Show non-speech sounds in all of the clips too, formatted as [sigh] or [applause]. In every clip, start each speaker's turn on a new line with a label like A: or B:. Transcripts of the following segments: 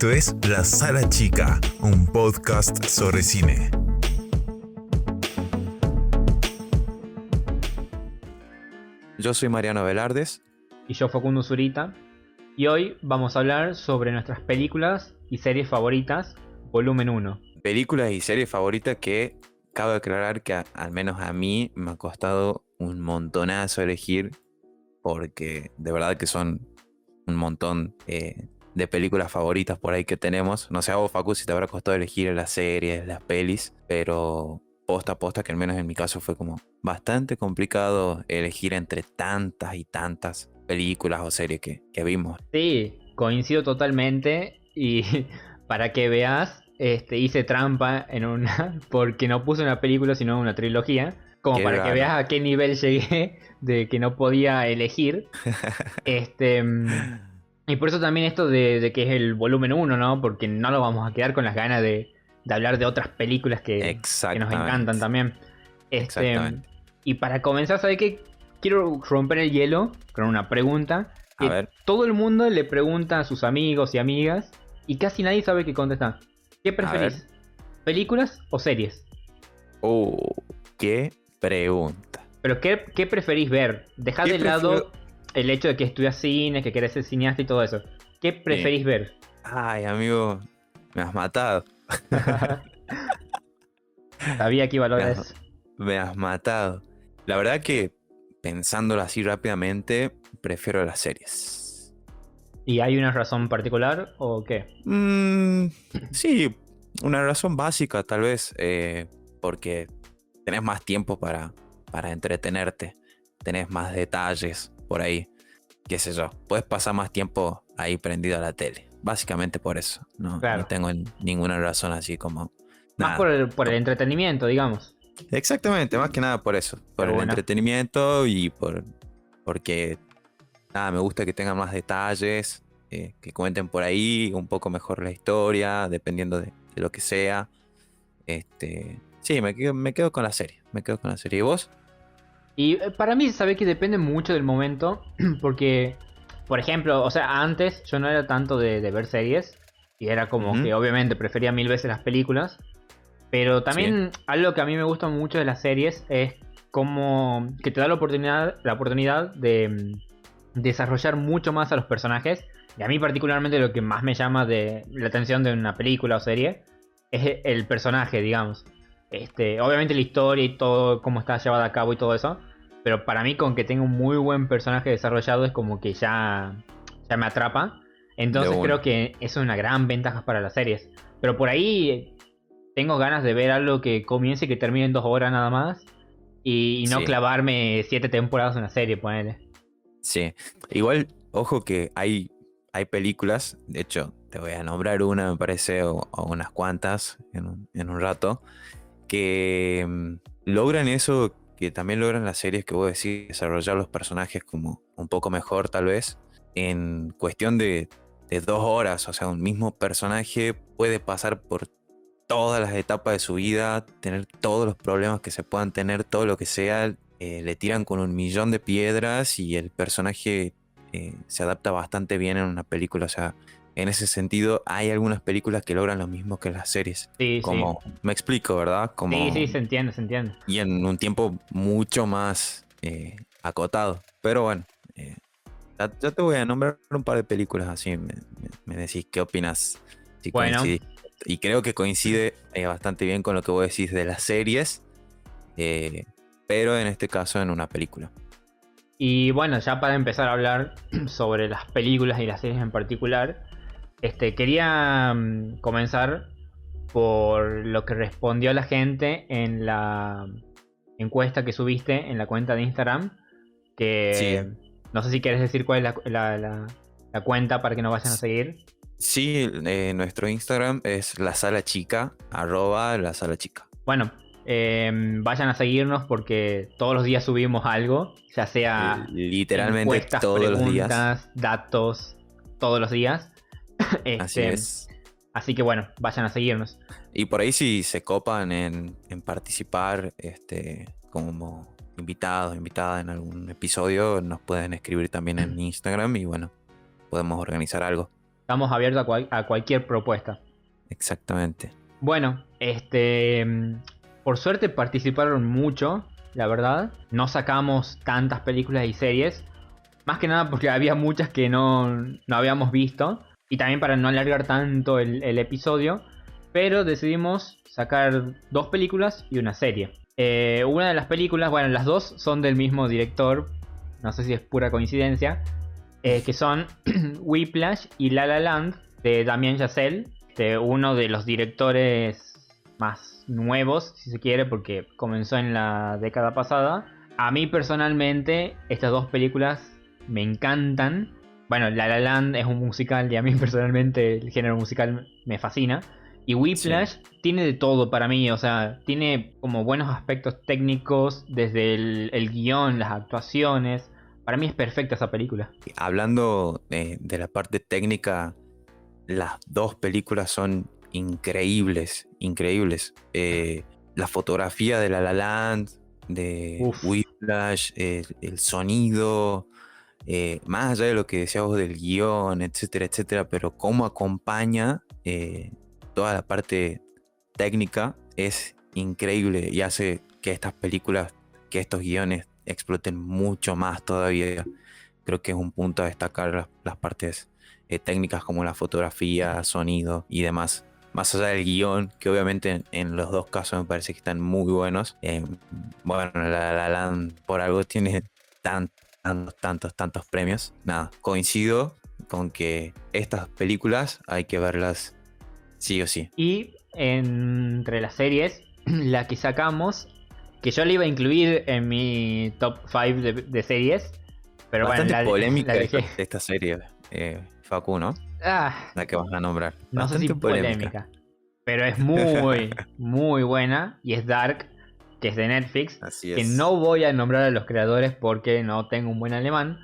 A: Esto es La Sala Chica, un podcast sobre cine.
B: Yo soy Mariano Velardes.
C: Y yo Facundo Zurita. Y hoy vamos a hablar sobre nuestras películas y series favoritas, volumen 1.
B: Películas y series favoritas que cabe aclarar que al menos a mí me ha costado un montonazo elegir porque de verdad que son un montón eh, de películas favoritas por ahí que tenemos. No sé a vos, Facu, si te habrá costado elegir las series, las pelis, pero posta a posta, que al menos en mi caso fue como bastante complicado elegir entre tantas y tantas películas o series que, que vimos.
C: Sí, coincido totalmente y [laughs] para que veas, este, hice trampa en una, [laughs] porque no puse una película sino una trilogía, como para que veas a qué nivel [laughs] llegué de que no podía elegir. este... Y por eso también esto de, que es el volumen 1, ¿no? Porque no lo vamos a quedar con las ganas de, hablar de otras películas que, nos encantan también. Este, y para comenzar, ¿sabes qué? Quiero romper el hielo con una pregunta. A ver. Todo el mundo le pregunta a sus amigos y amigas y casi nadie sabe qué contestar. ¿Qué preferís? ¿Películas o series?
B: Oh, qué pregunta.
C: Pero ¿qué, qué preferís ver? Dejad de lado el hecho de que estudias cine, que querés ser cineasta y todo eso. ¿Qué preferís ver?
B: Ay, amigo, me has matado. [laughs]
C: Sabía que iba a lograr
B: eso. Me has matado. La verdad que, pensándolo así rápidamente, prefiero las series.
C: ¿Y hay una razón particular o qué?
B: Mm, sí, una razón básica tal vez, eh, porque tenés más tiempo para, para entretenerte, tenés más detalles, por ahí, qué sé yo, puedes pasar más tiempo ahí prendido a la tele. Básicamente por eso. No, tengo ninguna razón así como...
C: Más por el, por el entretenimiento, digamos.
B: Exactamente, más que nada por eso. Por el entretenimiento y por porque nada, me gusta que tengan más detalles, eh, que cuenten por ahí un poco mejor la historia, dependiendo de, lo que sea. Este, sí, me quedo, me quedo con la serie. Me quedo con la serie. ¿Y vos?
C: Y eh, para mí, sabe que depende mucho del momento, [clears throat] porque, por ejemplo, o sea, antes yo no era tanto de, ver series, y era como que obviamente prefería mil veces las películas, pero también algo que a mí me gusta mucho de las series es como que te da la oportunidad, la oportunidad de mm, desarrollar mucho más a los personajes, y a mí particularmente lo que más me llama de la atención de una película o serie es el personaje, digamos. Este, obviamente la historia y todo, cómo está llevada a cabo y todo eso. Pero para mí, con que tenga un muy buen personaje desarrollado, es como que ya, ya me atrapa. Entonces creo que eso es una gran ventaja para las series. Pero por ahí tengo ganas de ver algo que comience y que termine en dos horas nada más. Y, no clavarme siete temporadas en una serie, ponele.
B: Sí. Igual, ojo que hay, hay películas, de hecho, te voy a nombrar una, me parece, o, unas cuantas en un, en un rato, que mm, logran eso que también logran las series que vos decís, desarrollar los personajes como un poco mejor tal vez, en cuestión de, dos horas, o sea, un mismo personaje puede pasar por todas las etapas de su vida, tener todos los problemas que se puedan tener, todo lo que sea, eh, le tiran con un millón de piedras y el personaje eh, se adapta bastante bien en una película, o sea, en ese sentido, hay algunas películas que logran lo mismo que las series.
C: Sí,
B: como, me explico, ¿verdad? Como,
C: sí, sí, se entiende, se entiende.
B: Y en un tiempo mucho más eh, acotado. Pero bueno, eh, ya, te voy a nombrar un par de películas así. Me, decís qué opinas.
C: bueno.
B: Y creo que coincide eh, bastante bien con lo que vos decís de las series. pero en este caso en una película.
C: Y bueno, ya para empezar a hablar [clears throat] sobre las películas y las series en particular, este, quería mm, comenzar por lo que respondió la gente en la encuesta que subiste en la cuenta de Instagram. Que no sé si quieres decir cuál es la, cuenta para que nos vayan a seguir.
B: Sí, eh, nuestro Instagram es la sala chica, arroba la sala chica.
C: Bueno, em, vayan a seguirnos porque todos los días subimos algo, ya sea
B: literalmente todos los días,
C: datos, todos los días. [laughs]
B: así este, es.
C: Así que bueno, vayan a seguirnos.
B: Y por ahí si se copan en, participar este, como invitados, invitada en algún episodio, nos pueden escribir también en Instagram y bueno, podemos organizar algo.
C: estamos abiertos a, cualquier propuesta.
B: Exactamente.
C: Bueno, este, por suerte participaron mucho, la verdad. No sacamos tantas películas y series, más que nada porque había muchas que no, no habíamos visto y también para no alargar tanto el, episodio, pero decidimos sacar dos películas y una serie. Eh, una de las películas, bueno, las dos son del mismo director, no sé si es pura coincidencia, eh, que son [clears throat] Whiplash y La La Land de Damien Chazelle, de uno de los directores más nuevos, si se quiere, porque comenzó en la década pasada. A mí personalmente estas dos películas me encantan. Bueno, La La Land es un musical y a mí [laughs] personalmente el género musical me fascina. Y Whiplash tiene de todo para mí, o sea, tiene como buenos aspectos técnicos, desde el guion, las actuaciones, para mí es perfecta esa película.
B: Hablando de, la parte técnica, las dos películas son increíbles, increíbles. Eh, la fotografía de La La Land, de Whiplash, el sonido, eh, más allá de lo que decíamos del guion, etcétera, etcétera, pero cómo acompaña eh, toda la parte técnica es increíble y hace que estas películas, que estos guiones exploten mucho más todavía. Creo que es un punto a destacar las, partes eh, técnicas como la fotografía, sonido y demás. Más allá del guion, que obviamente en, los dos casos me parece que están muy buenos. Bueno, la, la Land por algo tiene tantos, tantos, tantos premios. Nada, coincido con que estas películas hay que verlas sí o sí.
C: Y entre las series, [clears throat] la que sacamos que yo le iba a incluir en mi top 5 de, series. Pero
B: Bastante
C: bueno,
B: la, polémica esta serie, eh, Facu, ¿no?
C: Ah,
B: la que vas a nombrar.
C: No sé si polémica. Pero es muy, [laughs] muy buena. Y es Dark, que es de Netflix.
B: Así
C: es. Que no voy a nombrar a los creadores porque no tengo un buen alemán.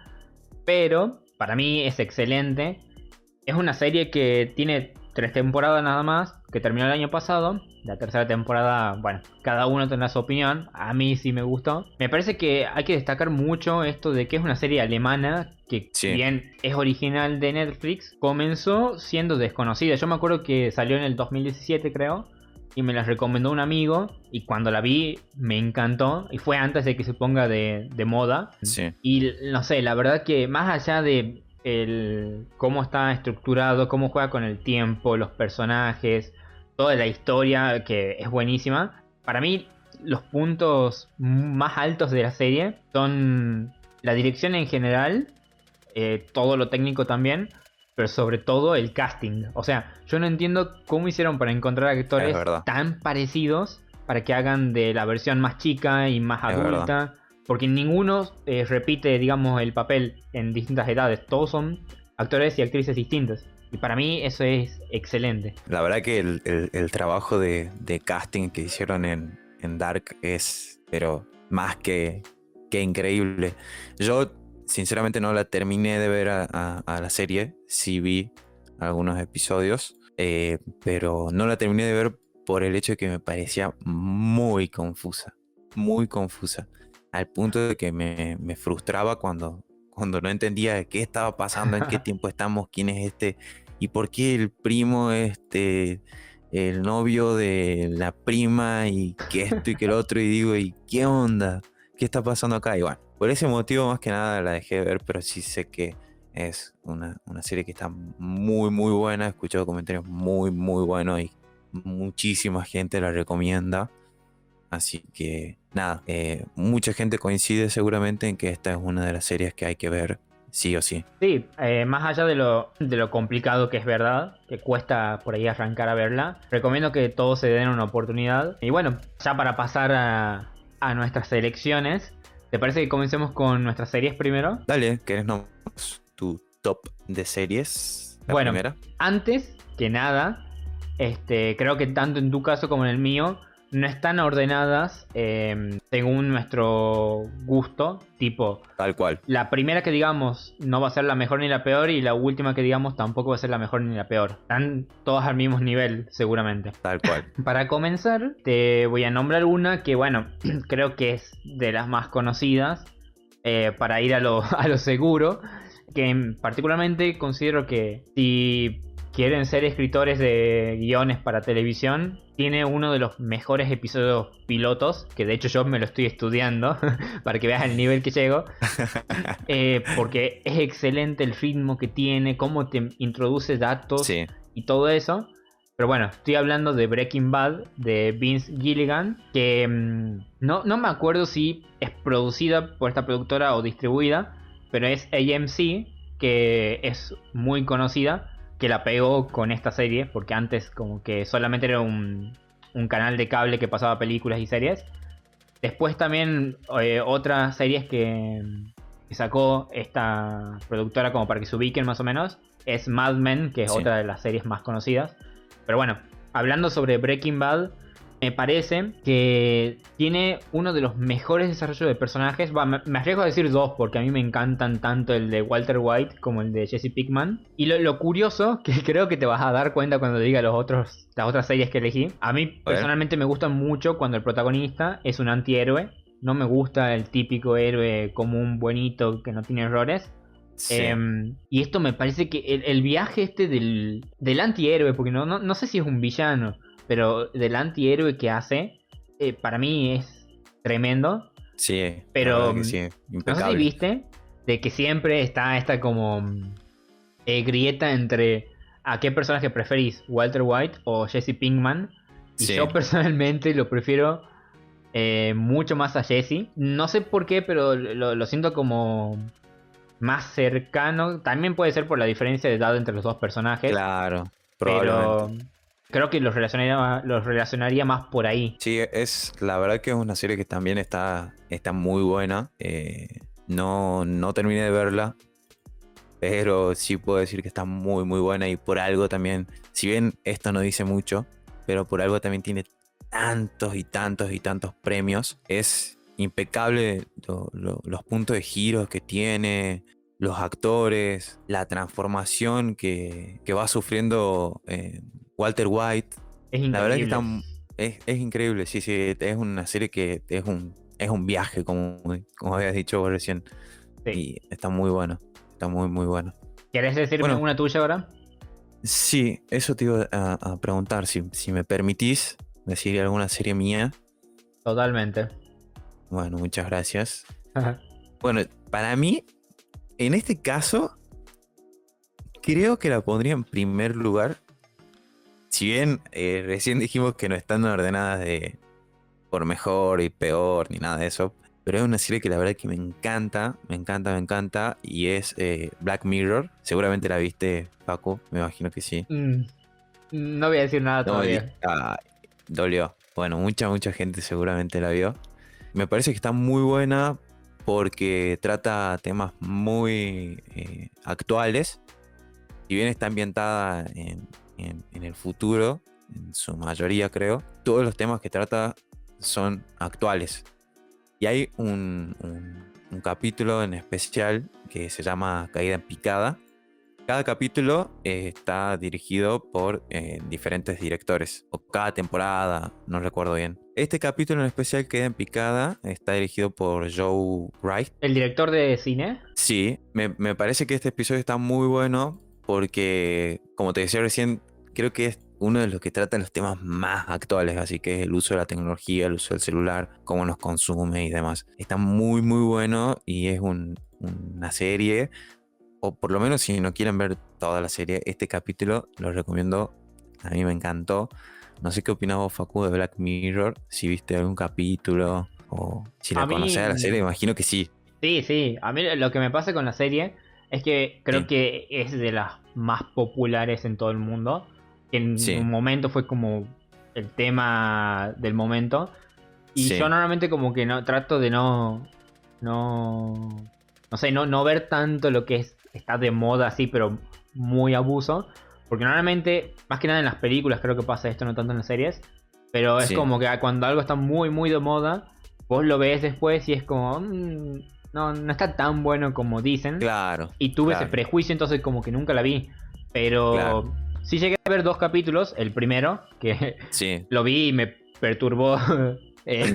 C: Pero para mí es excelente. Es una serie que tiene tres temporadas nada más, que terminó el año pasado. La tercera temporada, bueno, cada uno tendrá su opinión. A mí sí me gustó. Me parece que hay que destacar mucho esto de que es una serie alemana que, si bien es original de Netflix, comenzó siendo desconocida. Yo me acuerdo que salió en el 2017, creo. Y me la recomendó un amigo. Y cuando la vi, me encantó. Y fue antes de que se ponga de, de moda.
B: Sí.
C: Y no sé, la verdad que más allá de el cómo está estructurado, cómo juega con el tiempo, los personajes, toda la historia que es buenísima. Para mí los puntos más altos de la serie son la dirección en general, eh, todo lo técnico también, pero sobre todo el casting. O sea, yo no entiendo cómo hicieron para encontrar actores tan parecidos para que hagan de la versión más chica y más adulta. Porque ninguno eh, repite, digamos, el papel en distintas edades. Todos son actores y actrices distintos. Y para mí eso es excelente.
B: La verdad que el, trabajo de, casting que hicieron en, Dark es, pero más que, que, increíble. Yo sinceramente no la terminé de ver a, la serie. Sí vi algunos episodios. Eh, pero no la terminé de ver por el hecho de que me parecía muy confusa. Muy confusa al punto de que me, frustraba cuando, cuando no entendía qué estaba pasando, en qué [laughs] tiempo estamos, quién es este y por qué el primo, este, el novio de la prima y que esto y que el otro y digo, ¿y qué onda? ¿Qué está pasando acá? Y bueno, por ese motivo más que nada la dejé de ver, pero sí sé que es una, una serie que está muy, muy buena. He escuchado comentarios muy, muy buenos y muchísima gente la recomienda. Así que nada, eh, mucha gente coincide seguramente en que esta es una de las series que hay que ver sí o sí.
C: Sí, eh, más allá de lo, de lo complicado que es verdad, que cuesta por ahí arrancar a verla, recomiendo que todos se den una oportunidad. Y bueno, ya para pasar a, a nuestras selecciones, ¿te parece que comencemos con nuestras series primero?
B: Dale, ¿querés no tu top de series?
C: bueno, antes que nada, este, creo que tanto en tu caso como en el mío, no están ordenadas em, según nuestro gusto, tipo...
B: Tal cual.
C: La primera que digamos no va a ser la mejor ni la peor y la última que digamos tampoco va a ser la mejor ni la peor. Están todas al mismo nivel, seguramente.
B: Tal cual. [laughs]
C: Para comenzar, te voy a nombrar una que, bueno, [clears throat] creo que es de las más conocidas, eh, para ir a lo, [laughs] a lo seguro. que particularmente considero que si quieren ser escritores de guiones para televisión, tiene uno de los mejores episodios pilotos, que de hecho yo me lo estoy estudiando [laughs] para que veas el nivel que llego, [laughs] eh, porque es excelente el ritmo que tiene, cómo te introduce datos y todo eso. Pero bueno, estoy hablando de Breaking Bad de Vince Gilligan, que mm, no, no me acuerdo si es producida por esta productora o distribuida, pero es AMC, que es muy conocida que la pegó con esta serie, porque antes como que solamente era un, canal de cable que pasaba películas y series. Después también eh, otras series que, sacó esta productora como para que se ubiquen más o menos es Mad Men, que es otra de las series más conocidas. Pero bueno, hablando sobre Breaking Bad, me parece que tiene uno de los mejores desarrollos de personajes. me, arriesgo a decir dos, porque a mí me encantan tanto el de Walter White como el de Jesse Pickman. Y lo, curioso, [laughs] que creo que te vas a dar cuenta cuando diga los otros, las otras series que elegí. A mí personalmente me gusta mucho cuando el protagonista es un antihéroe. No me gusta el típico héroe como un buenito que no tiene errores. Em, y esto me parece que el, viaje este del, del antihéroe, porque no, no sé si es un villano pero del antihéroe que hace, eh, para mí es tremendo.
B: Sí,
C: pero no sé si viste de que siempre está esta como eh, grieta entre a qué personaje preferís, Walter White o Jesse Pinkman. Y yo [laughs] personalmente lo prefiero eh, mucho más a Jesse. No sé por qué, pero lo, siento como más cercano. También puede ser por la diferencia de edad entre los dos personajes.
B: Claro, probablemente.
C: Pero Creo que los relacionaría, los relacionaría más por ahí.
B: Sí, es la verdad que es una serie que también está, está muy buena. Eh, no, no terminé de verla, pero sí puedo decir que está muy muy buena y por algo también, si bien esto no dice mucho, pero por algo también tiene tantos y tantos y tantos premios. Es impecable los puntos de giro que tiene, los actores, la transformación que, que va sufriendo eh, Walter White.
C: Es increíble.
B: La verdad que está, es, increíble, sí, sí, es una serie que es un, es un viaje, como, como habías dicho vos recién. Y está muy bueno, está muy, muy bueno.
C: ¿Quieres decirme una tuya ahora?
B: Sí, eso te iba a, preguntar, si, si, me permitís decir alguna serie mía.
C: Totalmente.
B: Bueno, muchas gracias. bueno, para mí, en este caso, creo que la pondría en primer lugar si bien eh, recién dijimos que no están ordenadas de por mejor y peor ni nada de eso, pero es una serie que la verdad que me encanta, me encanta, me encanta y es eh, Black Mirror. Seguramente la viste, Paco, me imagino que sí. Mm,
C: no voy a decir nada todavía.
B: dolió. Bueno, mucha, mucha gente seguramente la vio. Me parece que está muy buena porque trata temas muy eh, actuales. Si bien está ambientada en, en, el futuro, en su mayoría creo, todos los temas que trata son actuales. Y hay un, capítulo en especial que se llama Caída en Picada. Cada capítulo eh, está dirigido por eh, diferentes directores, o cada temporada, no recuerdo bien. Este capítulo en especial, Caída en Picada, está dirigido por Joe Wright.
C: ¿El director de cine?
B: Sí, me, me parece que este episodio está muy bueno porque, como te decía recién, creo que es uno de los que trata los temas más actuales, así que es el uso de la tecnología, el uso del celular, cómo nos consume y demás. Está muy, muy bueno y es una serie, o por lo menos si no quieren ver toda la serie, este capítulo lo recomiendo, a mí me encantó. No sé qué opinás vos, Facu, de Black Mirror, si viste algún capítulo o si la conocés a la serie, imagino que sí.
C: Sí, sí, a mí lo que me pasa con la serie es que creo que es de las más populares en todo el mundo. En un momento fue como el tema del momento. Y yo normalmente como que no trato de no. No. No sé, no, no ver tanto lo que es, está de moda así, pero muy abuso. Porque normalmente, más que nada en las películas creo que pasa esto, no tanto en las series. Pero es como que cuando algo está muy, muy de moda, vos lo ves después y es como. Mm, no, no está tan bueno como dicen.
B: Claro.
C: Y tuve ese prejuicio, entonces como que nunca la vi. Pero sí llegué a ver dos capítulos. El primero, que [laughs] lo vi y me perturbó. [laughs] Eh,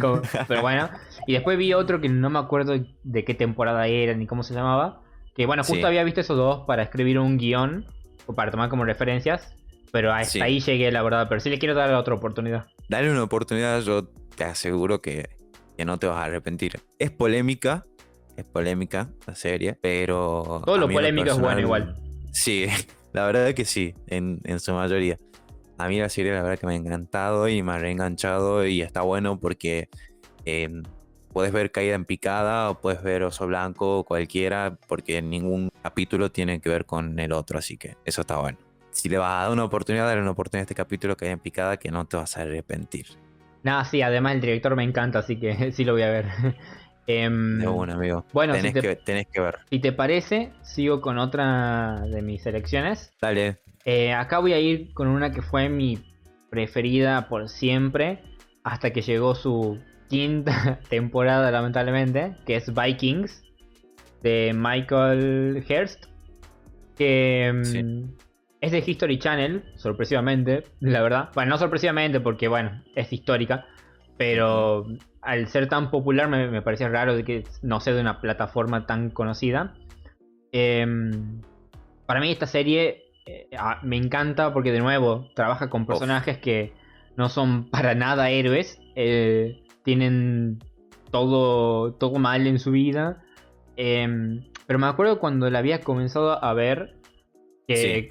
C: pero bueno. Y después vi otro que no me acuerdo de qué temporada era ni cómo se llamaba. Que bueno, justo
B: Sí.
C: había visto esos dos para escribir un guion o para tomar como referencias. Pero hasta
B: Sí.
C: ahí llegué, la verdad. Pero sí le quiero dar otra oportunidad.
B: Dale una oportunidad, yo te aseguro que, que no te vas a arrepentir. Es polémica, es polémica la serie, pero...
C: Todo lo
B: mí en
C: polémico es bueno
B: personal-
C: igual.
B: Sí, [laughs] la verdad es que sí, en, en su mayoría. A mí la serie la verdad que me ha encantado y me ha reenganchado y está bueno porque eh, puedes ver Caída en Picada o puedes ver Oso Blanco o cualquiera porque ningún capítulo tiene que ver con el otro, así que eso está bueno. Si le vas a dar una oportunidad, dale una oportunidad a este capítulo Caída en Picada que no te vas a arrepentir.
C: Nada, sí, además el director me encanta, así que [laughs] sí lo voy a ver. [laughs] Em,
B: De una, amigo.
C: bueno, si
B: tenés,
C: te-
B: que, tenés que ver.
C: Si te parece, sigo con otra de mis selecciones.
B: Dale.
C: Eh, acá voy a ir con una que fue mi preferida por siempre, hasta que llegó su quinta [laughs] temporada, lamentablemente, que es Vikings, de Michael Hurst, que
B: Sí.
C: es de History Channel, sorpresivamente, la verdad. Bueno, no sorpresivamente porque, bueno, es histórica, pero al ser tan popular me, me parecía raro de que no sea de una plataforma tan conocida. Em, para mí esta serie eh, ah, me encanta porque de nuevo trabaja con personajes que no son para nada héroes, eh, tienen todo, todo mal en su vida. Em, pero me acuerdo cuando la había comenzado a ver, que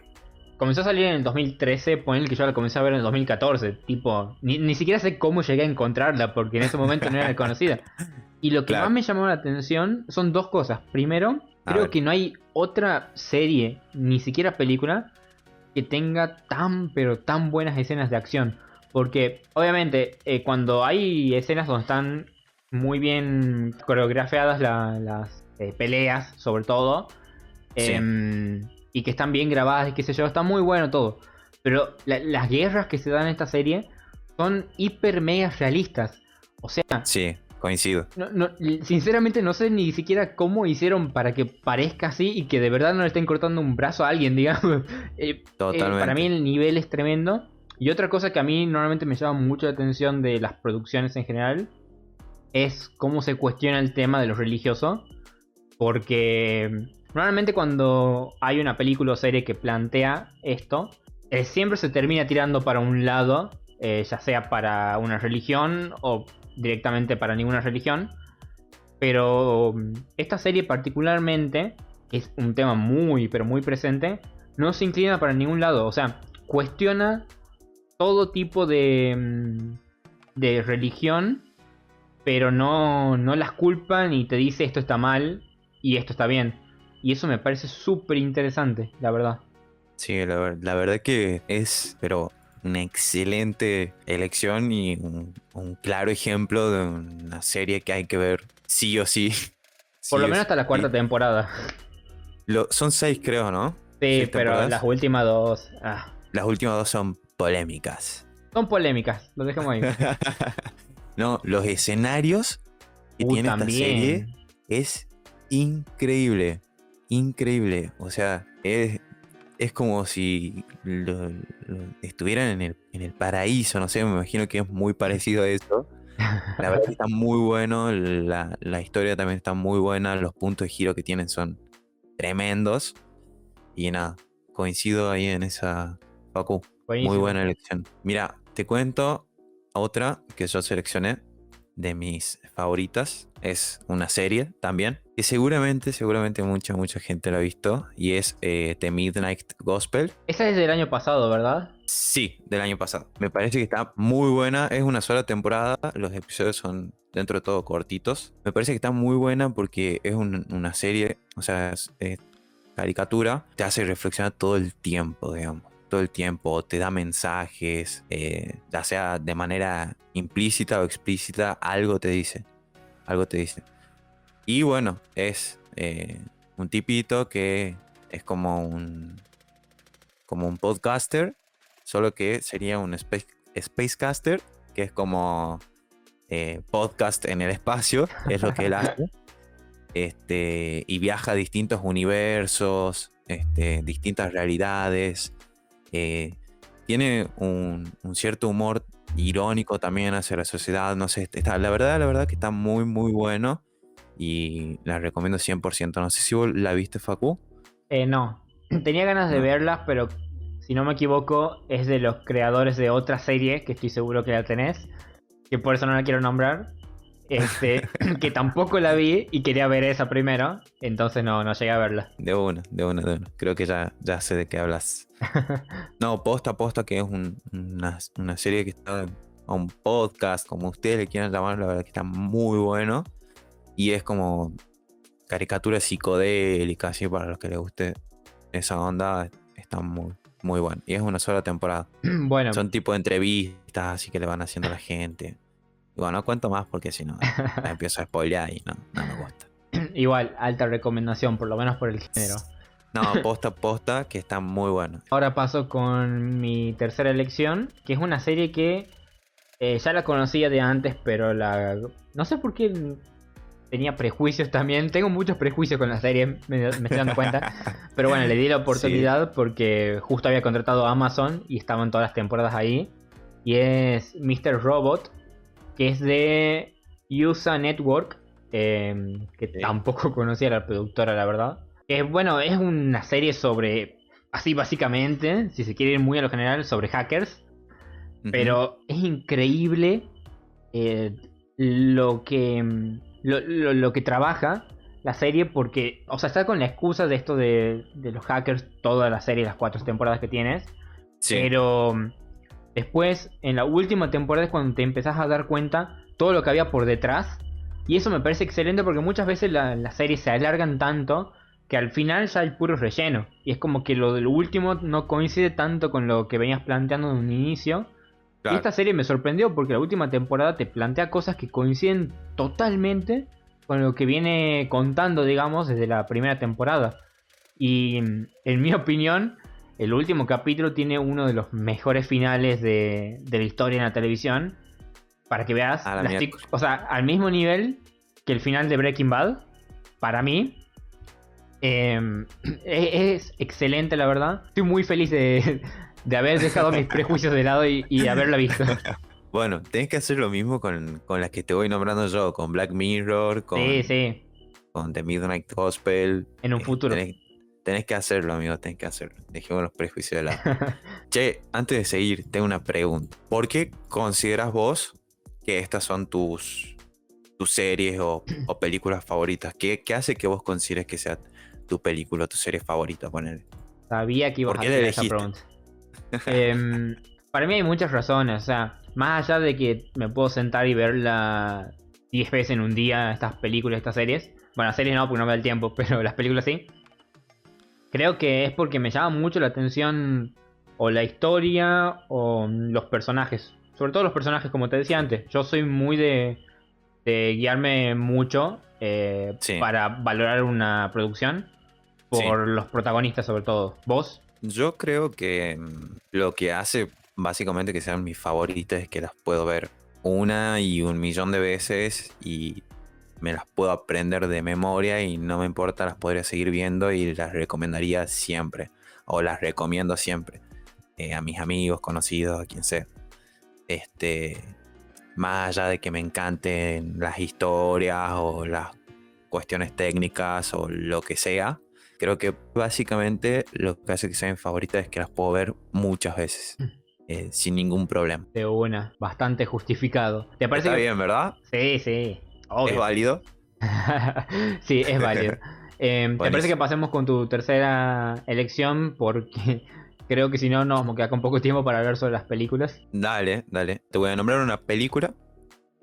C: comenzó a salir en el 2013, poner que yo la comencé a ver en el 2014, tipo, ni, ni siquiera sé cómo llegué a encontrarla porque en ese momento no era [laughs] conocida. Y lo que
B: Claro.
C: más me llamó la atención son dos cosas. Primero,
B: A
C: creo
B: ver.
C: que no hay otra serie, ni siquiera película, que tenga tan, pero tan buenas escenas de acción. Porque, obviamente, eh, cuando hay escenas donde están muy bien coreografiadas la- las eh, peleas, sobre todo,
B: Sí.
C: em, y que están bien grabadas y qué sé yo, está muy bueno todo. Pero la- las guerras que se dan en esta serie son hiper mega realistas. O sea,
B: Sí, coincido.
C: no- no- sinceramente no sé ni siquiera cómo hicieron para que parezca así y que de verdad no le estén cortando un brazo a alguien, [laughs] digamos. Eh, eh,
B: Totalmente.
C: para mí el nivel es tremendo. Y otra cosa que a mí normalmente me llama mucho la atención de las producciones en general es cómo se cuestiona el tema de lo religioso. Porque normalmente cuando hay una película o serie que plantea esto, eh, siempre se termina tirando para un lado, eh, ya sea para una religión o directamente para ninguna religión. Pero mm, esta serie particularmente es un tema muy, pero muy presente. No se inclina para ningún lado. O sea, cuestiona todo tipo de, mm, de religión. Pero no, no las culpa ni te dice esto está mal y esto está bien. Y eso me parece súper interesante, la verdad.
B: Sí, la, ver- la verdad que es, pero una excelente elección y un, un claro ejemplo de una serie que hay que ver sí o sí. [laughs]
C: Por
B: Sí
C: lo menos hasta la cuarta temporada.
B: Lo- son seis, creo, ¿no?
C: Sí, pero
B: temporadas.
C: las últimas dos ah,
B: Las últimas dos son polémicas.
C: son polémicas. Lo dejemos ahí. [laughs]
B: no, los escenarios que
C: Uh,
B: tiene esta serie
C: también.
B: es increíble. Increíble. O sea, es, es como si lo- lo- estuvieran en el, en el paraíso. No sé, me imagino que es muy parecido a eso. La verdad que [laughs] está muy bueno. La, la historia también está muy buena. Los puntos de giro que tienen son tremendos. Y nada, coincido ahí en esa. Facu, muy buena elección. Mira, te cuento otra que yo seleccioné de mis favoritas. Es una serie también. Que seguramente, seguramente mucha, mucha gente la ha visto. Y es eh, The Midnight Gospel.
C: Esa es del año pasado, ¿verdad?
B: Sí, del año pasado. Me parece que está muy buena. Es una sola temporada. Los episodios son dentro de todo cortitos. Me parece que está muy buena porque es un- una serie, o sea, es, es caricatura. Te hace reflexionar todo el tiempo, digamos. Todo el tiempo. Te da mensajes. eh, ya sea de manera implícita o explícita. Algo te dice. Algo te dice. Y bueno, es eh, un tipito que es como un como un podcaster, solo que sería un space, spacecaster, que es como eh, podcast en el espacio, es lo que él hace. [laughs] Este, y viaja a distintos universos, este, distintas realidades. Tiene un, un cierto humor irónico también hacia la sociedad. No sé, está, la verdad, la verdad que está muy, muy bueno. y la recomiendo 100%. No sé si vos la viste, Facu.
C: Eh, no, [clears throat] tenía ganas de
B: No.
C: verlas, pero si no me equivoco, es de los creadores de otra serie que estoy seguro que la tenés, que por eso no la quiero nombrar. Este, que tampoco la vi y quería ver esa primero, entonces no, no llegué a verla.
B: De una, de una, de una. Creo que ya, ya sé de qué hablas. [laughs] No, posta, posta, que es un- una, una serie que está a un podcast, como ustedes le quieran llamar, la verdad que está muy bueno. Y es como caricatura psicodélica, así para los que les guste esa onda, está muy, muy bueno. Y es una sola temporada. [clears throat]
C: bueno,
B: Son tipo de entrevistas, así que le van haciendo a la gente. Bueno, no cuento más porque si no, [laughs] empiezo a spoilear y no, no me gusta.
C: igual, alta recomendación, por lo menos por el género.
B: No, posta, posta, que está muy bueno.
C: Ahora paso con mi tercera elección, que es una serie que eh, ya la conocía de antes, pero la no sé por qué tenía prejuicios también. Tengo muchos prejuicios con la serie, me, me estoy dando cuenta. [laughs] Pero bueno, le di la oportunidad porque justo había contratado a Amazon y estaban todas las temporadas ahí. Y es Mr. Robot, que es de USA Network, eh, que
B: Sí.
C: tampoco [laughs] conocía a la productora, la verdad. Que bueno, es una serie sobre, así básicamente, si se quiere ir muy a lo general, sobre hackers. Pero es increíble eh, lo que lo, lo- lo que trabaja la serie porque, o sea, está con la excusa de esto de, de los hackers toda la serie, las cuatro temporadas que tienes.
B: Sí.
C: Pero después, en la última temporada es cuando te empezás a dar cuenta todo lo que había por detrás. Y eso me parece excelente porque muchas veces la- las series se alargan tanto que al final ya hay puro relleno. Y es como que lo del último no coincide tanto con lo que venías planteando en un inicio. Y esta serie me sorprendió porque la última temporada te plantea cosas que coinciden totalmente con lo que viene contando, digamos, desde la primera temporada. Y en mi opinión, el último capítulo tiene uno de los mejores finales de, de la historia en la televisión. Para que veas,
B: la
C: las o sea, al mismo nivel que el final de Breaking Bad, para mí. Em, es, [clears throat] es excelente, la verdad. Estoy muy feliz de, [laughs] de haber dejado mis [laughs] prejuicios de lado y, y haberla visto. [laughs]
B: Bueno, tenés que hacer lo mismo con, con las que te voy nombrando yo, con Black Mirror, con,
C: Sí, sí,
B: con The Midnight Gospel.
C: en un
B: Eh,
C: futuro.
B: Tenés, tenés que hacerlo, amigo, tenés que hacerlo. Dejemos los prejuicios de lado. [laughs] che, antes de seguir, tengo una pregunta. ¿Por qué consideras vos que estas son tus, tus series o, o películas favoritas? ¿Qué, ¿Qué hace que vos consideres que sea tu película o tu serie favorita? Poner.
C: Sabía que ibas
B: ¿Por
C: a hacer esa pregunta. Em, [laughs] para mí hay muchas razones. O sea, más allá de que me puedo sentar y verla 10 veces en un día, estas películas, estas series. Bueno, las series no, porque no me da el tiempo, [laughs] pero las películas sí. Creo que es porque me llama mucho la atención o la historia o los personajes. Sobre todo los personajes, como te decía antes. Yo soy muy de, de guiarme mucho eh,
B: Sí.
C: para valorar una producción.
B: Sí.
C: Por los protagonistas, sobre todo. ¿Vos?
B: Yo creo que mm, lo que hace básicamente que sean mis favoritas es que las puedo ver una y un millón de veces y me las puedo aprender de memoria y no me importa, las podría seguir viendo y las recomendaría siempre o las recomiendo siempre eh, a mis amigos, conocidos, a quien sea. Este, más allá de que me encanten las historias o las cuestiones técnicas o lo que sea, creo que básicamente lo que hace que sean favoritas es que las puedo ver muchas veces eh, sin ningún problema.
C: De una, bastante justificado. ¿Te parece
B: Está
C: que-
B: bien, ¿verdad?
C: Sí, sí.
B: ¿Es válido? [laughs]
C: sí, es válido. [laughs] Eh, ¿Te parece que pasemos con tu tercera elección? Porque [laughs] creo que si no nos vamos a quedar con poco tiempo para hablar sobre las películas.
B: Dale, dale. Te voy a nombrar una película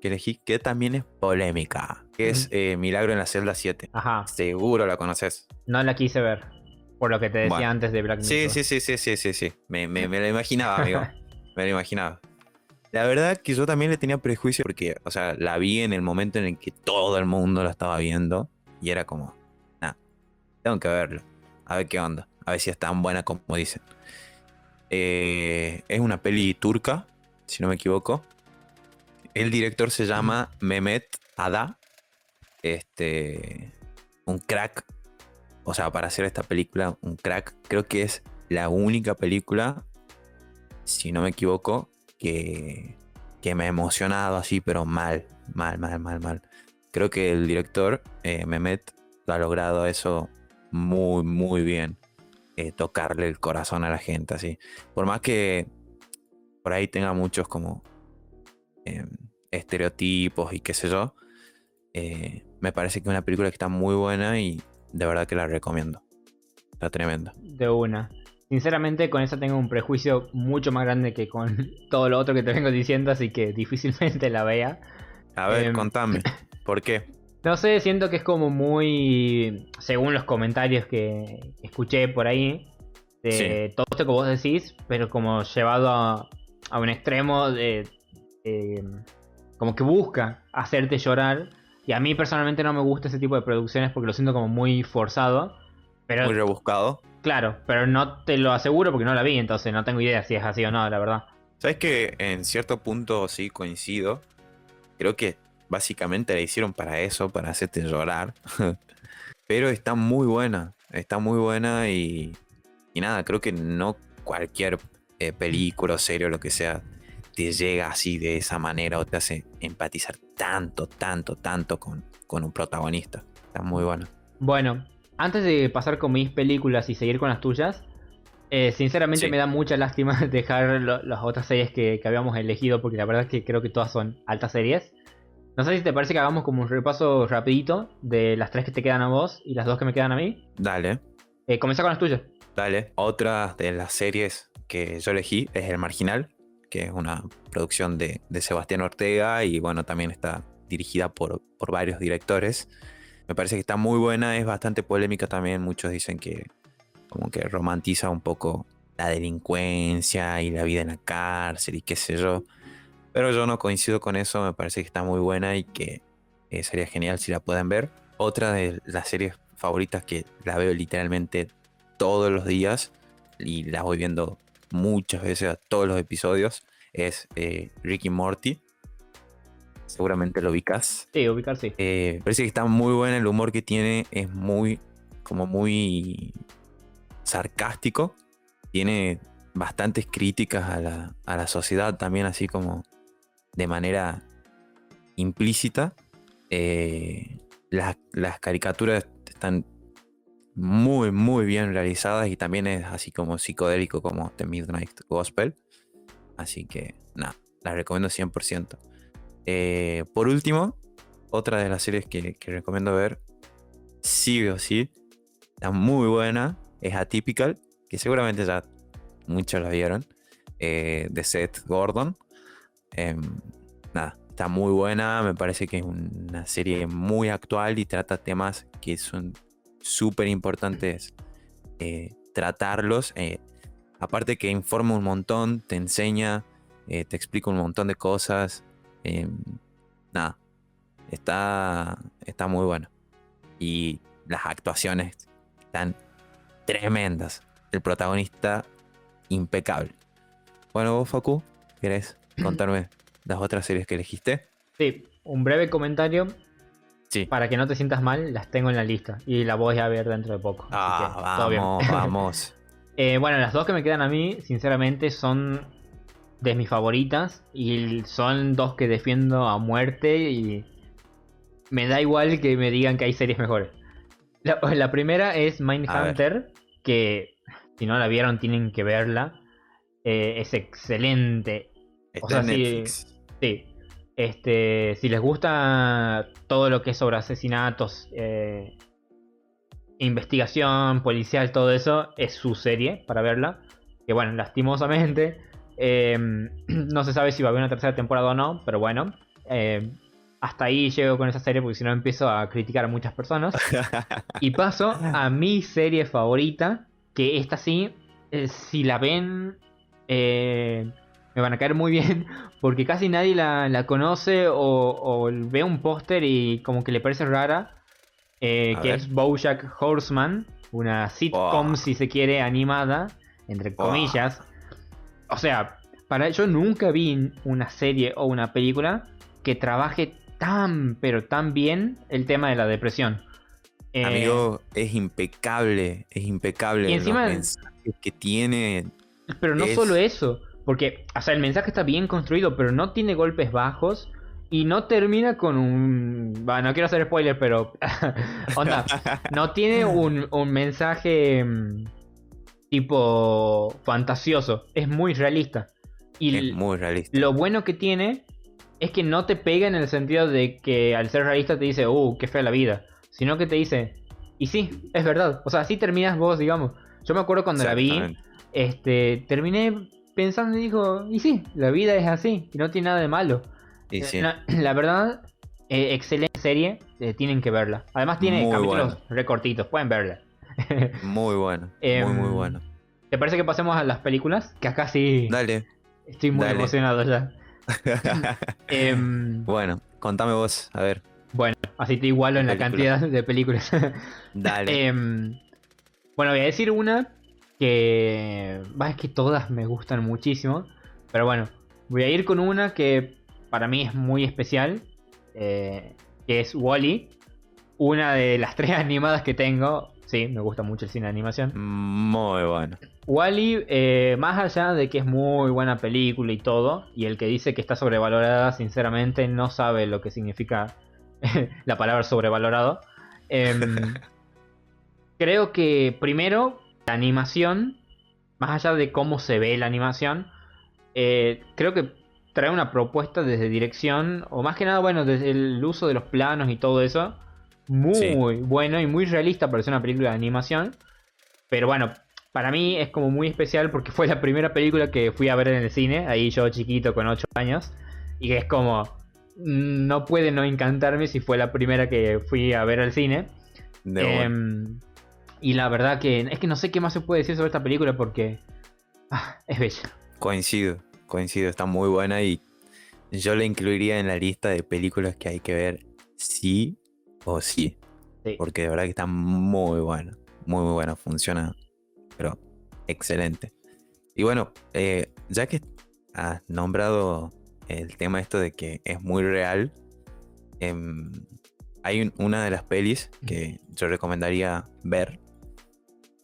B: que elegí que también es polémica, que es eh, Milagro en la celda 7.
C: Ajá,
B: Seguro la conoces.
C: no la quise ver. Por lo que te decía
B: Bueno.
C: antes de Black
B: Sí,
C: Mirror.
B: sí, sí, sí, sí, sí, sí. Me, me, me lo imaginaba, amigo. me lo imaginaba. La verdad que yo también le tenía prejuicio porque, o sea, la vi en el momento en el que todo el mundo la estaba viendo y era como, nah, tengo que verlo. A ver qué onda. A ver si es tan buena como dicen. Eh, es una peli turca, si no me equivoco. El director se llama Mehmet Ada. Este, un crack. O sea, para hacer esta película, un crack. Creo que es la única película, si no me equivoco, que, que me ha emocionado así, pero mal, mal, mal, mal, mal. Creo que el director, eh, Mehmet, ha logrado eso muy, muy bien. eh, tocarle el corazón a la gente, así. Por más que por ahí tenga muchos como eh, estereotipos y qué sé yo, me parece que es una película que está muy buena y de verdad que la recomiendo. Está tremenda.
C: De una. Sinceramente, con esa tengo un prejuicio mucho más grande que con [laughs] todo lo otro que te vengo diciendo, así que difícilmente la vea.
B: A ver,
C: Em,
B: contame. [laughs] ¿Por qué?
C: No sé, siento que es como muy. Según los comentarios que escuché por ahí, de
B: Sí.
C: todo esto que vos decís, pero como llevado a, a un extremo de. de- como que busca hacerte llorar. Y a mí personalmente no me gusta ese tipo de producciones porque lo siento como muy forzado. Pero
B: Muy rebuscado.
C: Claro, pero no te lo aseguro porque no la vi, entonces no tengo idea si es así o no, la verdad.
B: ¿Sabes que en cierto punto sí coincido? Creo que básicamente la hicieron para eso, para hacerte llorar. [laughs] Pero está muy buena, está muy buena y, y nada, creo que no cualquier eh, película o serie o lo que sea te llega así de esa manera o te hace empatizar tanto, tanto, tanto con, con un protagonista. Está muy buena.
C: Bueno, antes de pasar con mis películas y seguir con las tuyas, eh, sinceramente
B: Sí.
C: me da mucha lástima [laughs] dejar lo- las otras series que, que habíamos elegido porque la verdad es que creo que todas son altas series. No sé si te parece que hagamos como un repaso rapidito de las tres que te quedan a vos y las dos que me quedan a mí.
B: Dale.
C: Eh, comenzá con las tuyas.
B: Dale. Otra de las series que yo elegí es El Marginal, que es una producción de, de Sebastián Ortega y bueno, también está dirigida por, por varios directores. Me parece que está muy buena, es bastante polémica también. Muchos dicen que como que romantiza un poco la delincuencia y la vida en la cárcel y qué sé yo. Pero yo no coincido con eso, me parece que está muy buena y que eh, sería genial si la pueden ver. Otra de las series favoritas que la veo literalmente todos los días y la voy viendo muchas veces a todos los episodios es eh, Ricky Morty. Seguramente lo ubicas.
C: Sí, ubicar sí.
B: Eh, parece que está muy buena, el humor que tiene es muy, como muy sarcástico. Tiene bastantes críticas a la, a la sociedad también, así como de manera implícita. Eh, las, las caricaturas están muy, muy bien realizadas y también es así como psicodélico como The Midnight Gospel. Así que, nada, la recomiendo 100%. Eh, por último, otra de las series que, recomiendo ver, sí o sí, está muy buena, es Atypical, que seguramente ya muchos la vieron, eh, de Seth Gordon. Em, nada, está muy buena, me parece que es una serie muy actual y trata temas que son súper importantes eh, tratarlos. aparte que informa un montón, te enseña, te explica un montón de cosas. Eh, nada, está, está muy bueno. Y las actuaciones están tremendas. El protagonista impecable. Bueno, vos, Facu, ¿querés [clears throat] contarme las otras series que elegiste?
C: Sí, un breve comentario.
B: Sí.
C: Para que no te sientas mal, las tengo en la lista y la voy a ver dentro de poco.
B: Ah,
C: que
B: vamos, [laughs] vamos.
C: Eh, bueno, las dos que me quedan a mí, sinceramente, son de mis favoritas y son dos que defiendo a muerte y me da igual que me digan que hay series mejores. La, la primera es Mindhunter, que si no la vieron tienen que verla. Eh, es excelente.
B: Está
C: sea,
B: en Netflix.
C: Sí. Este, si les gusta todo lo que es sobre asesinatos, eh, investigación, policial, todo eso, es su serie para verla. Que bueno, lastimosamente, eh, [clears throat] no se sabe si va a haber una tercera temporada o no, pero bueno, eh, hasta ahí llego con esa serie porque si no empiezo a criticar a muchas personas. [laughs] Y paso a mi serie favorita, que esta sí, eh, si la ven, eh, me van a caer muy bien, [laughs] porque casi nadie la, la conoce o, o ve un póster y como que le parece rara, eh, que
B: ver.
C: es Bojack Horseman, una sitcom,
B: Oh.
C: si se quiere, animada, entre
B: Oh.
C: O sea, para yo nunca vi una serie o una película que trabaje tan, pero tan bien el tema de la depresión. Eh,
B: Amigo, es impecable, es impecable
C: Y encima-
B: los mensajes que tiene.
C: Pero no
B: es-
C: solo eso, porque, o sea, el mensaje está bien construido, pero no tiene golpes bajos. Y no termina con un. Bueno, no quiero hacer spoiler, pero. [laughs] Onda, [laughs] no tiene un, un mensaje mm, tipo fantasioso. Es muy realista. Y
B: es muy realista.
C: Lo bueno que tiene es que no te pega en el sentido de que al ser realista te dice, uh, qué fea la vida. Sino que te dice, y sí, es verdad. O sea, así terminas vos, digamos. Yo me acuerdo cuando la vi, este, terminé pensando y digo, y sí, la vida es así, y no tiene nada de malo.
B: Y sí. [clears throat]
C: la, verdad, eh, excelente serie, eh, tienen que verla. Además tiene
B: Muy
C: capítulos recortitos, pueden verla. [laughs]
B: Muy bueno,
C: Em,
B: muy, muy bueno.
C: ¿Te parece que pasemos a las películas? Que acá sí
B: Dale.
C: estoy muy
B: dale.
C: emocionado ya. [laughs] Em,
B: bueno, contame vos, a ver.
C: bueno, así te igualo en la
B: Película.
C: cantidad de películas. [laughs]
B: Dale.
C: Em, bueno, voy a decir una que. Va, es que todas me gustan muchísimo. Pero bueno, voy a ir con una que para mí es muy especial. eh, que es Wally. Una de las tres animadas que tengo. Sí, me gusta mucho el cine de animación.
B: Muy bueno.
C: Wally, eh, más allá de que es muy buena película y todo, y el que dice que está sobrevalorada, sinceramente no sabe lo que significa [laughs] la palabra sobrevalorado. Em, [laughs] creo que primero, la animación, más allá de cómo se ve la animación, eh, creo que trae una propuesta desde dirección, o más que nada, bueno, desde el uso de los planos y todo eso, muy
B: Sí.
C: bueno y muy realista para ser una película de animación. Pero bueno, para mí es como muy especial porque fue la primera película que fui a ver en el cine, ahí yo chiquito con 8 años, y es como, mm, no puede no encantarme si fue la primera que fui a ver al cine.
B: De bueno.
C: Em, y la verdad que es que no sé qué más se puede decir sobre esta película porque ah, es bella.
B: Coincido, coincido, está muy buena y yo la incluiría en la lista de películas que hay que ver sí o sí.
C: Sí.
B: Porque de verdad que está muy buena, muy muy buena, funciona, pero excelente. Y bueno, eh, ya que has nombrado el tema esto de que es muy real, em, hay un- una de las pelis que yo recomendaría ver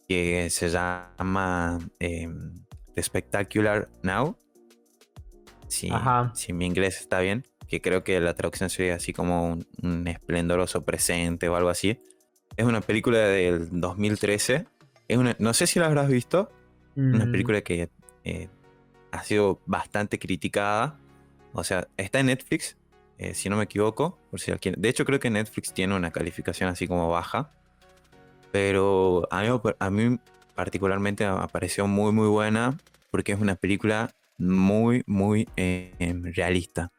B: que se llama em, The Spectacular Now. Si mi inglés está bien, que creo que la traducción sería así como un, un esplendoroso presente o algo así. Es una película del 2013. Es una, no sé si la habrás visto. Una
C: Mm,
B: película que eh, ha sido bastante criticada. O sea, está en Netflix, eh, si no me equivoco. Por si alguien- De hecho, creo que Netflix tiene una calificación así como baja. Pero a mí, a mí particularmente me pareció muy, muy buena. Porque es una película muy, muy eh, realista.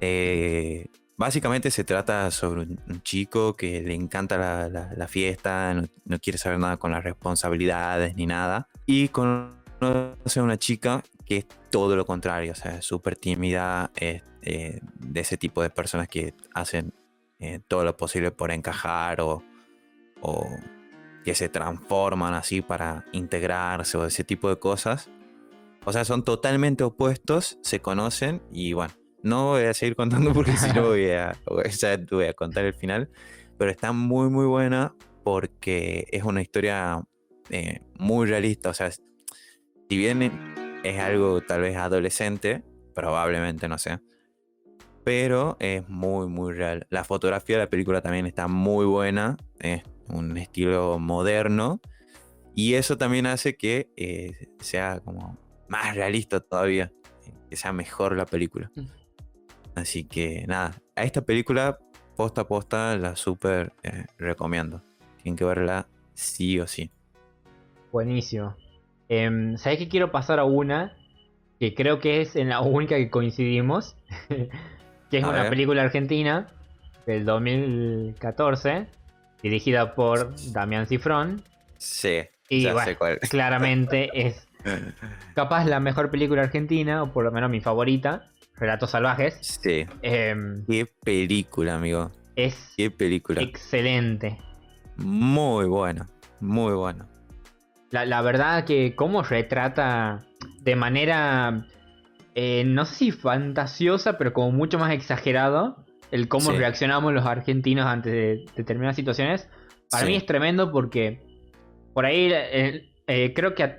B: Eh, básicamente se trata sobre un, chico que le encanta la, fiesta, no, quiere saber nada con las responsabilidades ni nada. Y conoce a una chica que es todo lo contrario, o sea, súper tímida, es eh, de ese tipo de personas que hacen eh, todo lo posible por encajar o, o que se transforman así para integrarse o ese tipo de cosas. O sea, son totalmente opuestos, se conocen y bueno, no voy a seguir contando porque si no voy [laughs] a, ya te voy a contar el final. Pero está muy muy buena porque es una historia eh, muy realista. O sea, si bien es algo tal vez adolescente, probablemente no sé. Pero es muy muy real. La fotografía de la película también está muy buena. Es un estilo moderno. Y eso también hace que eh, sea como más realista todavía. Que sea mejor la película. Así que nada, a esta película posta a posta la súper eh, recomiendo. Tienen que verla sí o sí.
C: Buenísimo. Em, ¿Sabes que quiero pasar a una que creo que es en la única que coincidimos? [laughs] que es
B: A
C: una
B: ver.
C: película argentina del 2014, dirigida por Damián Cifrón.
B: Sí,
C: Y
B: ya
C: bueno,
B: sé cuál.
C: claramente [laughs] es capaz la mejor película argentina, o por lo menos mi favorita, Relatos Salvajes.
B: Sí,
C: Em,
B: qué película, amigo.
C: es
B: Qué película.
C: excelente.
B: Muy buena, muy buena.
C: La, la verdad que cómo retrata de manera, eh, no sé si fantasiosa, pero como mucho más exagerado, el cómo
B: Sí.
C: reaccionamos los argentinos ante de- determinadas situaciones. Para
B: Sí.
C: mí es tremendo porque por ahí eh, eh, creo que a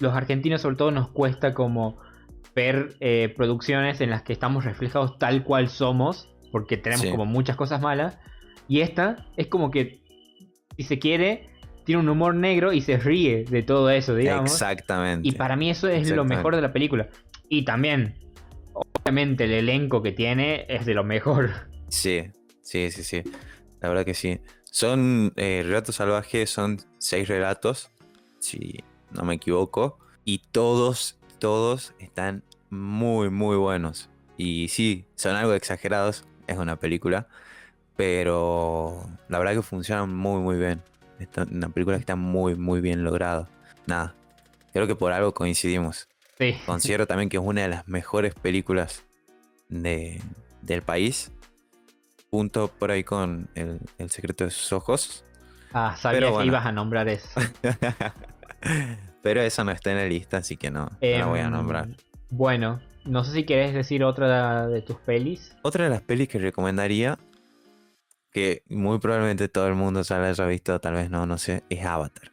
C: los argentinos sobre todo nos cuesta como ver eh, producciones en las que estamos reflejados tal cual somos, porque tenemos
B: Sí.
C: como muchas cosas malas. Y esta es como que, si se quiere, tiene un humor negro y se ríe de todo eso, digamos.
B: Exactamente.
C: Y para mí eso es lo mejor de la película. Y también, obviamente, el elenco que tiene es de lo mejor.
B: Sí, sí, sí, sí. La verdad que sí. Son eh, relatos salvajes, son seis relatos, si no me equivoco. Y todos, todos están muy, muy buenos. Y sí, son algo exagerados, es una película. Pero la verdad que funcionan muy, muy bien. Una película que está muy, muy bien lograda. Nada, creo que por algo coincidimos.
C: Sí.
B: Considero también que es una de las mejores películas de, del país. Punto por ahí con el, El secreto de sus ojos.
C: Ah, sabía
B: Pero
C: que ibas a nombrar eso. [laughs]
B: Pero eso no está en la lista, así que no, no la voy a
C: Em,
B: nombrar.
C: Bueno, no sé si querés decir otra de tus pelis.
B: Otra de las pelis que recomendaría, que muy probablemente todo el mundo ya la haya visto, tal vez no, no sé, es Avatar.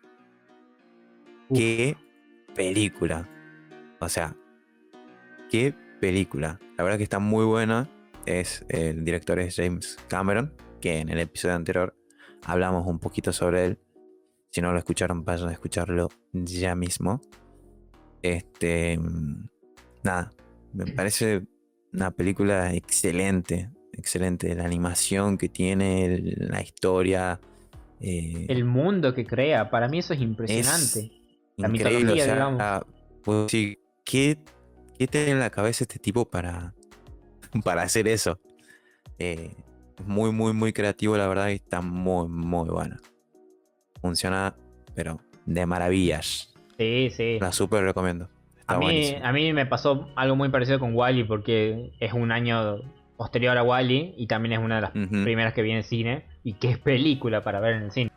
C: Uf.
B: Qué película. O sea, qué película. La verdad que está muy buena. Es, el director es James Cameron, que en el episodio anterior hablamos un poquito sobre él. Si no lo escucharon, vayan a escucharlo ya mismo. Este. Mm, Nada. Me parece una película excelente. Excelente. La animación que tiene, el- la historia. eh,
C: El mundo que crea, para mí eso es impresionante. la mitología,
B: o sea,
C: digamos.
B: ah, puedo decir, ¿qué, ¿qué tiene en la cabeza este tipo para, [laughs] para hacer eso? Eh, muy, muy, muy creativo, la verdad, y está muy, muy bueno. Funciona, pero de maravillas.
C: Sí, sí.
B: La súper recomiendo. Está
C: A mí,
B: buenísimo.
C: a mí me pasó algo muy parecido con Wally porque es un año posterior a Wally y también es una de las primeras que vi en cine y que es película para ver en el cine.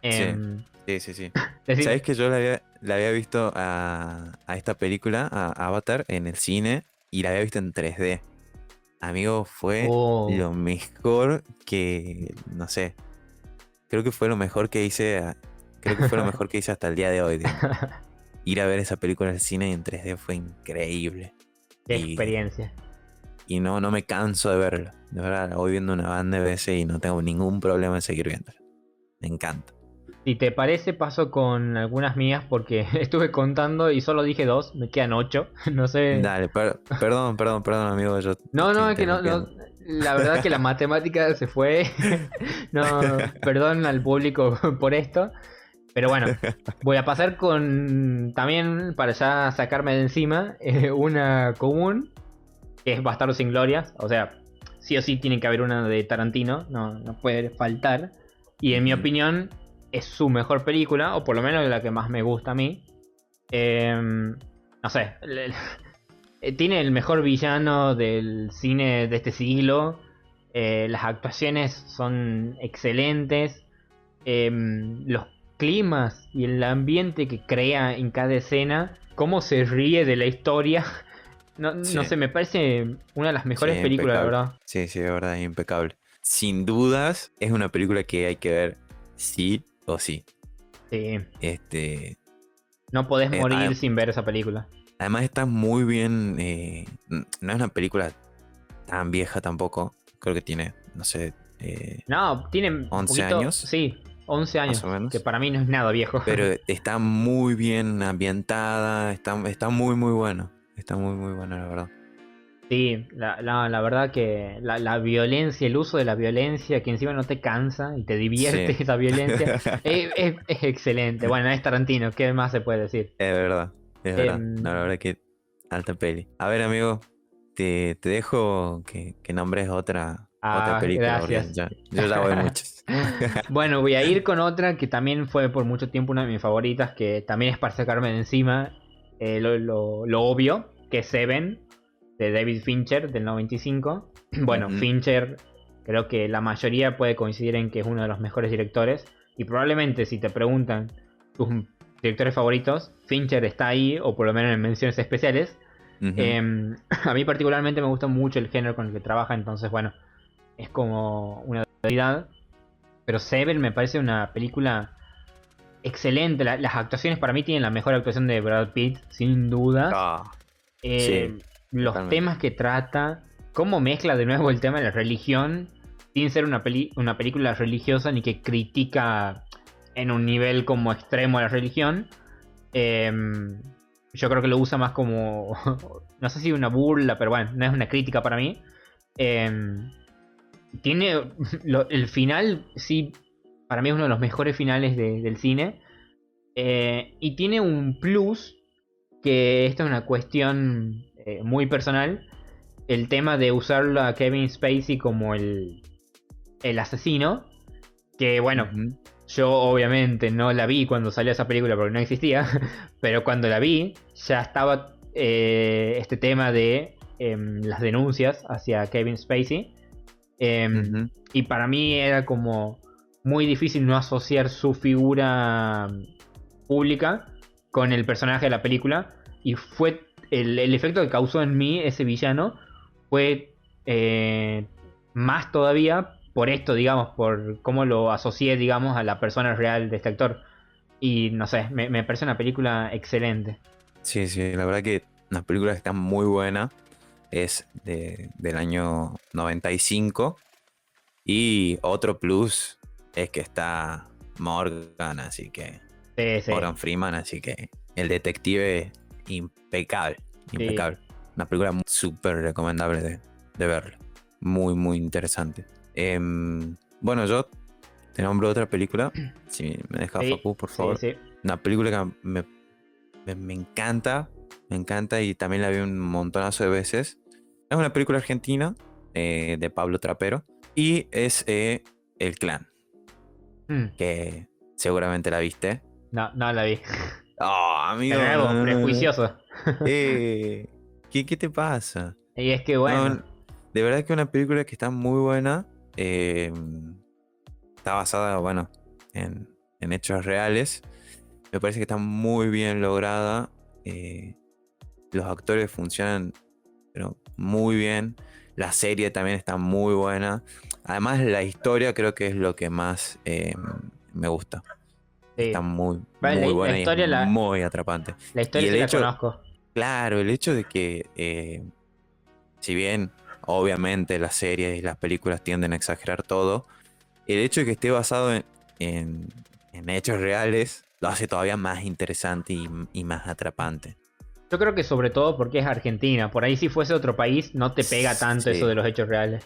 C: Em,
B: Sí, sí, sí. [laughs]
C: decir-
B: ¿Sabes que yo la había, la había visto a, a esta película, a Avatar, en el cine y la había visto en 3D? Amigo, fue
C: Oh,
B: lo mejor que, no sé, creo que fue lo mejor que hice, creo que fue lo [laughs] mejor que hice hasta el día de hoy. digamos. [laughs] Ir a ver esa película el cine en 3D fue increíble.
C: qué
B: y-
C: experiencia.
B: Y no, no me canso de verla. De verdad, la voy viendo una banda de veces y no tengo ningún problema en seguir viéndola. Me encanta.
C: Si te parece, paso con algunas mías porque [laughs] estuve contando y solo dije dos, me quedan ocho. [laughs] No sé.
B: Dale, per- perdón, perdón, perdón, amigo. Yo
C: No, no, es que no, no, la verdad que la [laughs] matemática se fue. No, perdón al público por esto. Pero bueno, voy a pasar con también para ya sacarme de encima [laughs] eh, una común que es Bastardo sin Glorias. O sea, sí o sí tiene que haber una de Tarantino, no, no puede faltar. Y en mi opinión es su mejor película, o por lo menos la que más me gusta a mí. Em, no sé, eh, tiene el mejor villano del cine de este siglo. eh, las actuaciones son excelentes. em, los climas y el ambiente que crea en cada escena. Cómo se ríe de la historia. [laughs] No, no sé, me parece una de las mejores
B: Sí,
C: películas, la verdad.
B: Sí, sí, de verdad, es impecable. Sin dudas, es una película que hay que ver sí o sí.
C: Sí.
B: Este,
C: No podés
B: Eh,
C: morir sin ver esa película.
B: además está muy bien. eh, no es una película tan vieja tampoco. Creo que tiene, no sé, eh,
C: No, tienen.
B: 11 años.
C: Sí, 11 años.
B: o menos.
C: Que para mí no es nada viejo.
B: pero [laughs] está muy bien ambientada. Está, está muy, muy bueno. Está muy, muy bueno, la verdad.
C: Sí, la, la- la verdad que la, la violencia, el uso de la violencia, que encima no te cansa y te divierte
B: Sí. [laughs]
C: esa violencia, [laughs] es, es- es excelente. Bueno, es Tarantino, ¿qué más se puede decir?
B: Es verdad, es verdad.
C: Em,
B: No, la verdad que alta peli. A ver, amigo, te, te dejo que, que nombres otra, otra
C: Ah,
B: película.
C: gracias.
B: yo ya voy muchas. [laughs]
C: Bueno, voy a ir con otra que también fue por mucho tiempo una de mis favoritas, que también es para sacarme de encima eh, lo, lo- lo obvio, que es Seven, de David Fincher, del 95. [clears throat] Bueno. Fincher, creo que la mayoría puede coincidir en que es uno de los mejores directores. Y probablemente si te preguntan tus directores favoritos, Fincher está ahí, o por lo menos en menciones especiales. Em, [clears throat] a mí particularmente me gusta mucho el género con el que trabaja, entonces bueno, es como una realidad. Pero Seven me parece una película excelente. La- las actuaciones para mí tienen la mejor actuación de Brad Pitt, sin duda.
B: Ah,
C: Eh, los temas que trata, cómo mezcla de nuevo el tema de la religión sin ser una, una película religiosa ni que critica en un nivel como extremo a la religión. Em, yo creo que lo usa más como, [laughs] no sé si una burla, pero bueno, no es una crítica para mí. Em, tiene el final, sí, para mí es uno de los mejores finales del cine. Eh, y tiene un plus, que esta es una cuestión eh, muy personal. El tema de usarlo a Kevin Spacey como el, el asesino. Que bueno, yo obviamente no la vi cuando salió esa película porque no existía. [laughs] Pero cuando la vi, ya estaba eh, este tema de em, las denuncias hacia Kevin Spacey. Em, y para mí era como muy difícil no asociar su figura pública con el personaje de la película. Y fue el, efecto que causó en mí ese villano fue eh, más todavía por esto, digamos, por cómo lo asocié, digamos, a la persona real de este actor. Y no sé, me, parece una película excelente.
B: Sí, sí, la verdad que una película que está muy buena. Es del año 95. Y otro plus es que está Morgan, así que. Morgan Freeman, así que el detective impecable. Impecable. Una película súper recomendable de, de ver. Muy, muy interesante. Em, bueno, yo te nombro otra película. [clears throat] Si me dejas, por favor. Una película que me, me, encanta. Me encanta y también la vi un montonazo de veces. Es una película argentina eh, de Pablo Trapero. Y es eh, El Clan. Hmm. Que seguramente la viste.
C: No, no la vi.
B: Oh, amigo.
C: prejuicioso.
B: Eh, ¿qué, ¿qué, te pasa?
C: Y es que bueno.
B: de verdad que es una película que está muy buena. Está basada, bueno, en, hechos reales. Me parece que está muy bien lograda. Eh, los actores funcionan pero muy bien. La serie también está muy buena. Además, la historia creo que es lo que más em, me gusta. Está muy, muy buena y muy atrapante.
C: La historia y la conozco.
B: Claro, el hecho de que, eh, si bien obviamente las series y las películas tienden a exagerar todo, el hecho de que esté basado en, hechos reales lo hace todavía más interesante y, más atrapante.
C: Yo creo que sobre todo porque es Argentina. Por ahí si fuese otro país no te pega tanto eso de los hechos reales.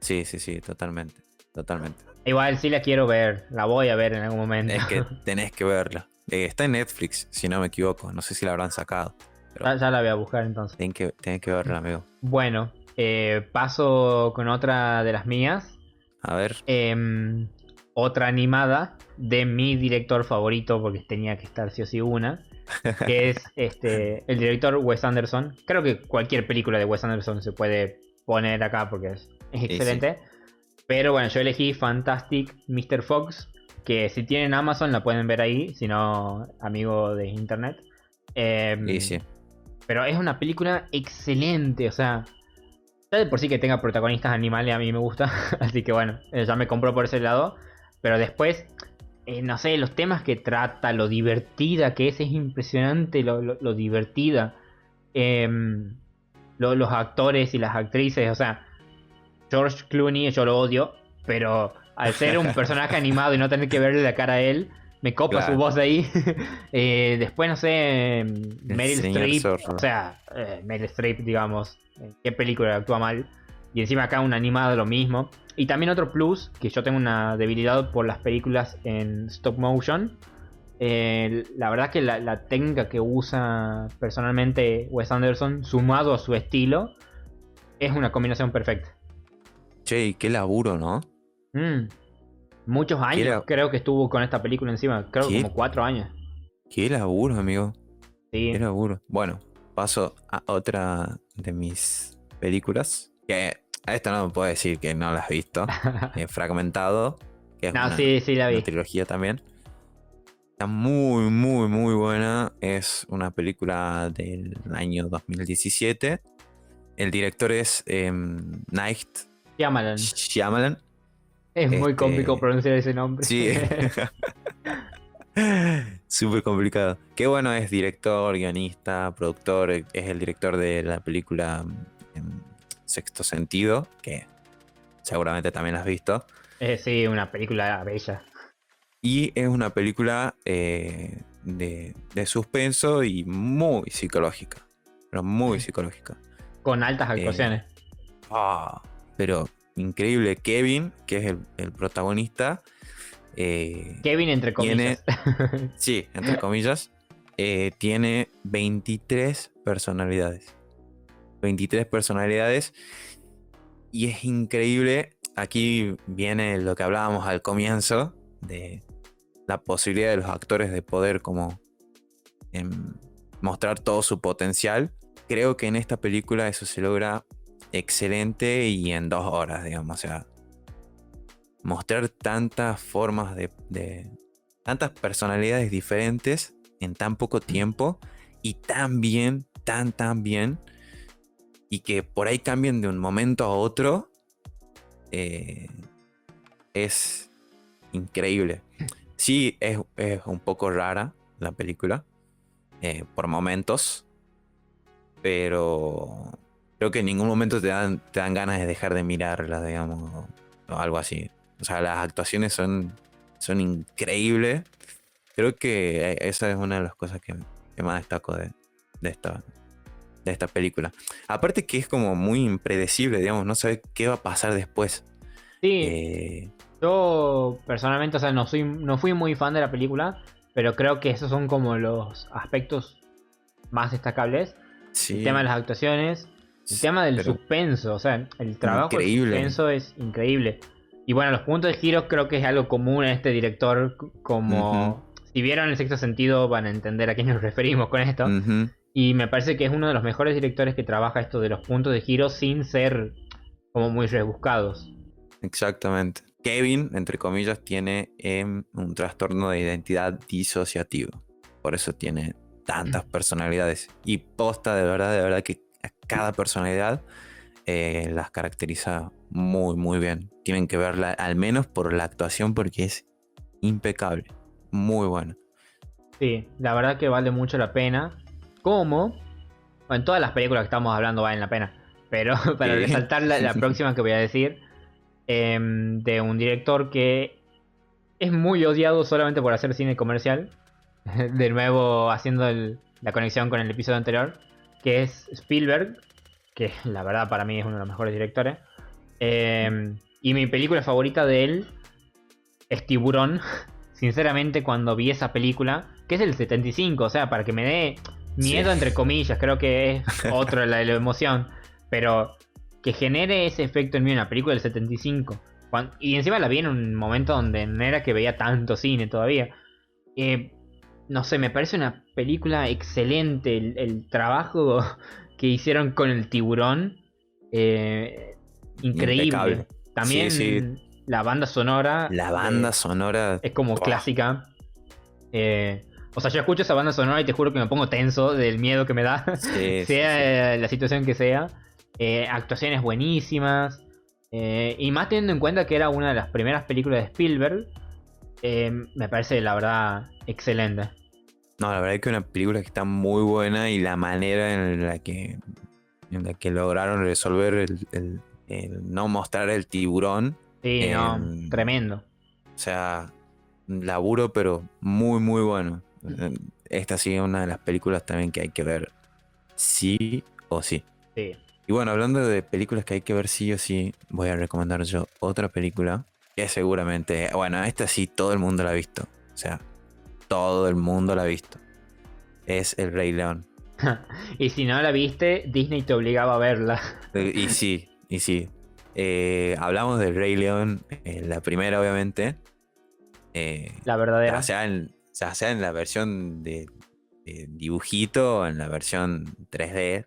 B: Sí, sí, sí, totalmente. Totalmente.
C: Igual sí la quiero ver, la voy a ver en algún momento.
B: Es que [laughs] tenés que verla. Eh, está en Netflix, si no me equivoco. No sé si la habrán sacado.
C: Ya, la voy a buscar entonces.
B: Que, tenés que verla, amigo.
C: Bueno, eh, paso con otra de las mías.
B: A ver.
C: Em, otra animada de mi director favorito, porque tenía que estar sí o sí una. [laughs] Que es este, el director Wes Anderson. Creo que cualquier película de Wes Anderson se puede poner acá porque es, excelente. Pero bueno, yo elegí Fantastic Mr. Fox. Que si tienen Amazon la pueden ver ahí. Si no, amigo de internet.
B: Eh, sí.
C: Pero es una película excelente. O sea, de por sí que tenga protagonistas animales a mí me gusta, [laughs] así que bueno, eh, ya me compró por ese lado. Pero después, eh, no sé, los temas que trata, lo divertida que es, es impresionante lo, divertida. Em, los actores y las actrices, o sea, George Clooney yo lo odio, pero al [laughs] ser un personaje animado y no tener que verle la cara a él, me copa su voz de ahí. [laughs] Eh, después, no sé, Meryl Streep, o sea, Meryl Streep, digamos, qué película actúa mal. Y encima acá un animado lo mismo. Y también otro plus, que yo tengo una debilidad por las películas en stop motion. Eh, la verdad que la, técnica que usa personalmente Wes Anderson, sumado a su estilo, es una combinación perfecta.
B: Che, qué laburo, ¿no?
C: Mm. muchos años creo que estuvo con esta película encima. Creo que como cuatro años.
B: Qué laburo, amigo. Sí. Qué laburo. Bueno, paso a otra de mis películas. Que a esta no me puedo decir que no la has visto. [laughs] Eh, fragmentado. Que es
C: no, una, sí, sí la vi.
B: trilogía también. Está muy, muy, muy buena. Es una película del año 2017. El director es eh, Night
C: Shyamalan.
B: Shyamalan.
C: Es muy este, cómico pronunciar ese nombre.
B: Sí. [laughs] Súper complicado. Qué bueno es director, guionista, productor. Es el director de la película em, Sexto Sentido, que seguramente también has visto.
C: Eh, sí, una película bella.
B: Y es una película eh, de, suspenso y muy psicológica. Pero muy [laughs] psicológica.
C: Con altas eh, actuaciones.
B: ah, pero increíble. Kevin, que es el, protagonista.
C: Kevin, entre comillas.
B: sí, entre [laughs] comillas. tiene 23 personalidades. 23 personalidades. Y es increíble. Aquí viene lo que hablábamos al comienzo de la posibilidad de los actores de poder como em, mostrar todo su potencial. Creo que en esta película eso se logra excelente y en dos horas, digamos. O sea, mostrar tantas formas de, de tantas personalidades diferentes en tan poco tiempo y tan bien, tan, tan bien y que por ahí cambien de un momento a otro, eh, es increíble. Sí, es, un poco rara la película, eh, por momentos, pero creo que en ningún momento te dan, te dan ganas de dejar de mirarla, digamos, o, algo así. O sea, las actuaciones son, son increíbles. Creo que eh, esa es una de las cosas que, más destaco de, de esta, de esta película. Aparte que es como muy impredecible, digamos, no sabe qué va a pasar después.
C: Sí. Eh, yo personalmente, o sea, no, soy, no fui muy fan de la película, pero creo que esos son como los aspectos más destacables. El tema de las actuaciones, el tema del suspenso, o sea, el trabajo del suspenso es increíble. Y bueno, los puntos de giro creo que es algo común en este director, como... Si vieron el sexto sentido van a entender a quién nos referimos con esto. Y me parece que es uno de los mejores directores que trabaja esto de los puntos de giro sin ser como muy rebuscados.
B: Exactamente. Kevin, entre comillas, tiene em, un trastorno de identidad disociativo. Por eso tiene tantas mm. personalidades. Y posta de verdad, de verdad que cada personalidad eh, las caracteriza muy, muy bien. Tienen que verla al menos por la actuación porque es impecable. Muy buena.
C: Sí, la verdad que vale mucho la pena como, en todas las películas que estamos hablando valen la pena, pero [laughs] para resaltar la, próxima que voy a decir, em, de un director que es muy odiado solamente por hacer cine comercial, [laughs] de nuevo haciendo la conexión con el episodio anterior, que es Spielberg, que la verdad para mí es uno de los mejores directores. Em, y mi película favorita de él es Tiburón. [laughs] Sinceramente, cuando vi esa película, que es el 75, o sea, para que me dé Miedo entre comillas, creo que es [laughs] otro de la, la, emoción. Pero que genere ese efecto en mí en una película del 75. y encima la vi en un momento donde no era que veía tanto cine todavía. Eh, no sé, me parece una película excelente. El, trabajo [laughs] que hicieron con el tiburón. Eh, increíble. También la banda sonora.
B: La banda sonora.
C: Es como clásica. Eh, o sea, yo escucho esa banda sonora y te juro que me pongo tenso del miedo que me da, [laughs] sea la situación que sea. Eh, actuaciones buenísimas. Eh, y más teniendo en cuenta que era una de las primeras películas de Spielberg, eh, me parece la verdad excelente.
B: No, la verdad es que una película que está muy buena y la manera en la que, en la que lograron resolver el, no mostrar el tiburón.
C: Sí, no, tremendo.
B: O sea, laburo, pero muy, muy bueno. Esta sí es una de las películas también que hay que ver sí o sí.
C: Sí.
B: Y bueno, hablando de películas que hay que ver sí o sí, voy a recomendar yo otra película que seguramente, bueno, esta sí todo el mundo la ha visto. O sea, todo el mundo la ha visto. Es El Rey León. [laughs]
C: y si no la viste, Disney te obligaba a verla.
B: y [laughs] sí, y sí. Eh, hablamos del Rey León, eh, la primera obviamente.
C: Eh, la verdadera.
B: O sea, en, sea, sea en la versión de, dibujito o en la versión 3D,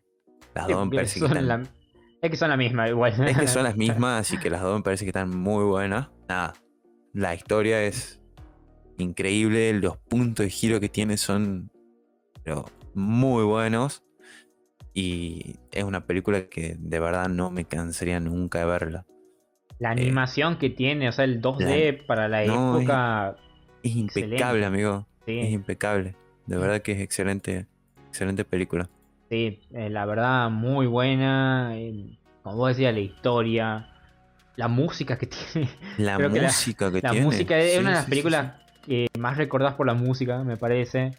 B: las dos me parece que están...
C: Es que son las mismas igual.
B: Es que son las [laughs] mismas, así que las dos me parece que están muy buenas. Nada, la historia es increíble, los puntos de giro que tiene son pero, muy buenos. Y es una película que de verdad no me cansaría nunca de verla.
C: La animación que tiene, o sea, el 2D para la época
B: es impecable, amigo. Es impecable. De verdad que es excelente, excelente película.
C: sí, eh, la verdad, muy buena. eh, como vos decías, la historia, la música que [laughs] tiene.
B: La
C: Creo que la-
B: música que
C: La
B: tiene.
C: música es
B: sí,
C: una de las
B: sí,
C: películas que más recordadas por la música, me parece.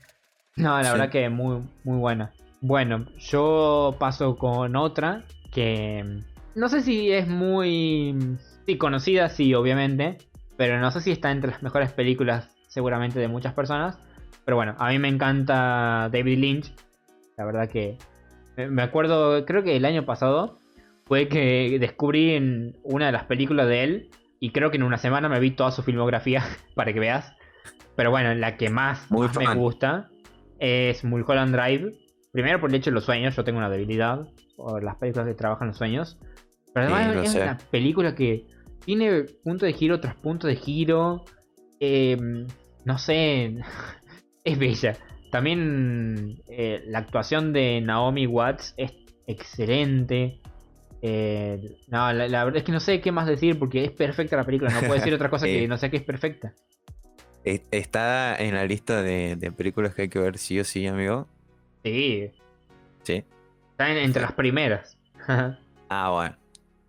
C: No, la verdad que muy, muy buena. Bueno, yo paso con otra que no sé si es muy sí, conocida, sí, obviamente, pero no sé si está entre las mejores películas seguramente de muchas personas. Pero bueno, a mí me encanta David Lynch. La verdad que me- acuerdo, creo que el año pasado fue que descubrí en una de las películas de él y creo que en una semana me vi toda su filmografía [laughs] para que veas. Pero bueno, la que más,
B: Muy
C: más me gusta es Mulholland Drive. Primero por el hecho de los sueños, yo tengo una debilidad por las películas que trabajan los sueños. Pero además es
B: sé.
C: una película que tiene punto de giro tras punto de giro. Eh, no sé, [laughs] es bella. También eh, la actuación de Naomi Watts es excelente. Eh, no, la, la verdad es que no sé qué más decir porque es perfecta la película. No puedo decir otra cosa [laughs] que no sea que es perfecta.
B: Está en la lista de, de películas que hay que ver sí o sí, amigo.
C: Sí,
B: Sí.
C: está en- entre las primeras. [laughs]
B: Ah, bueno.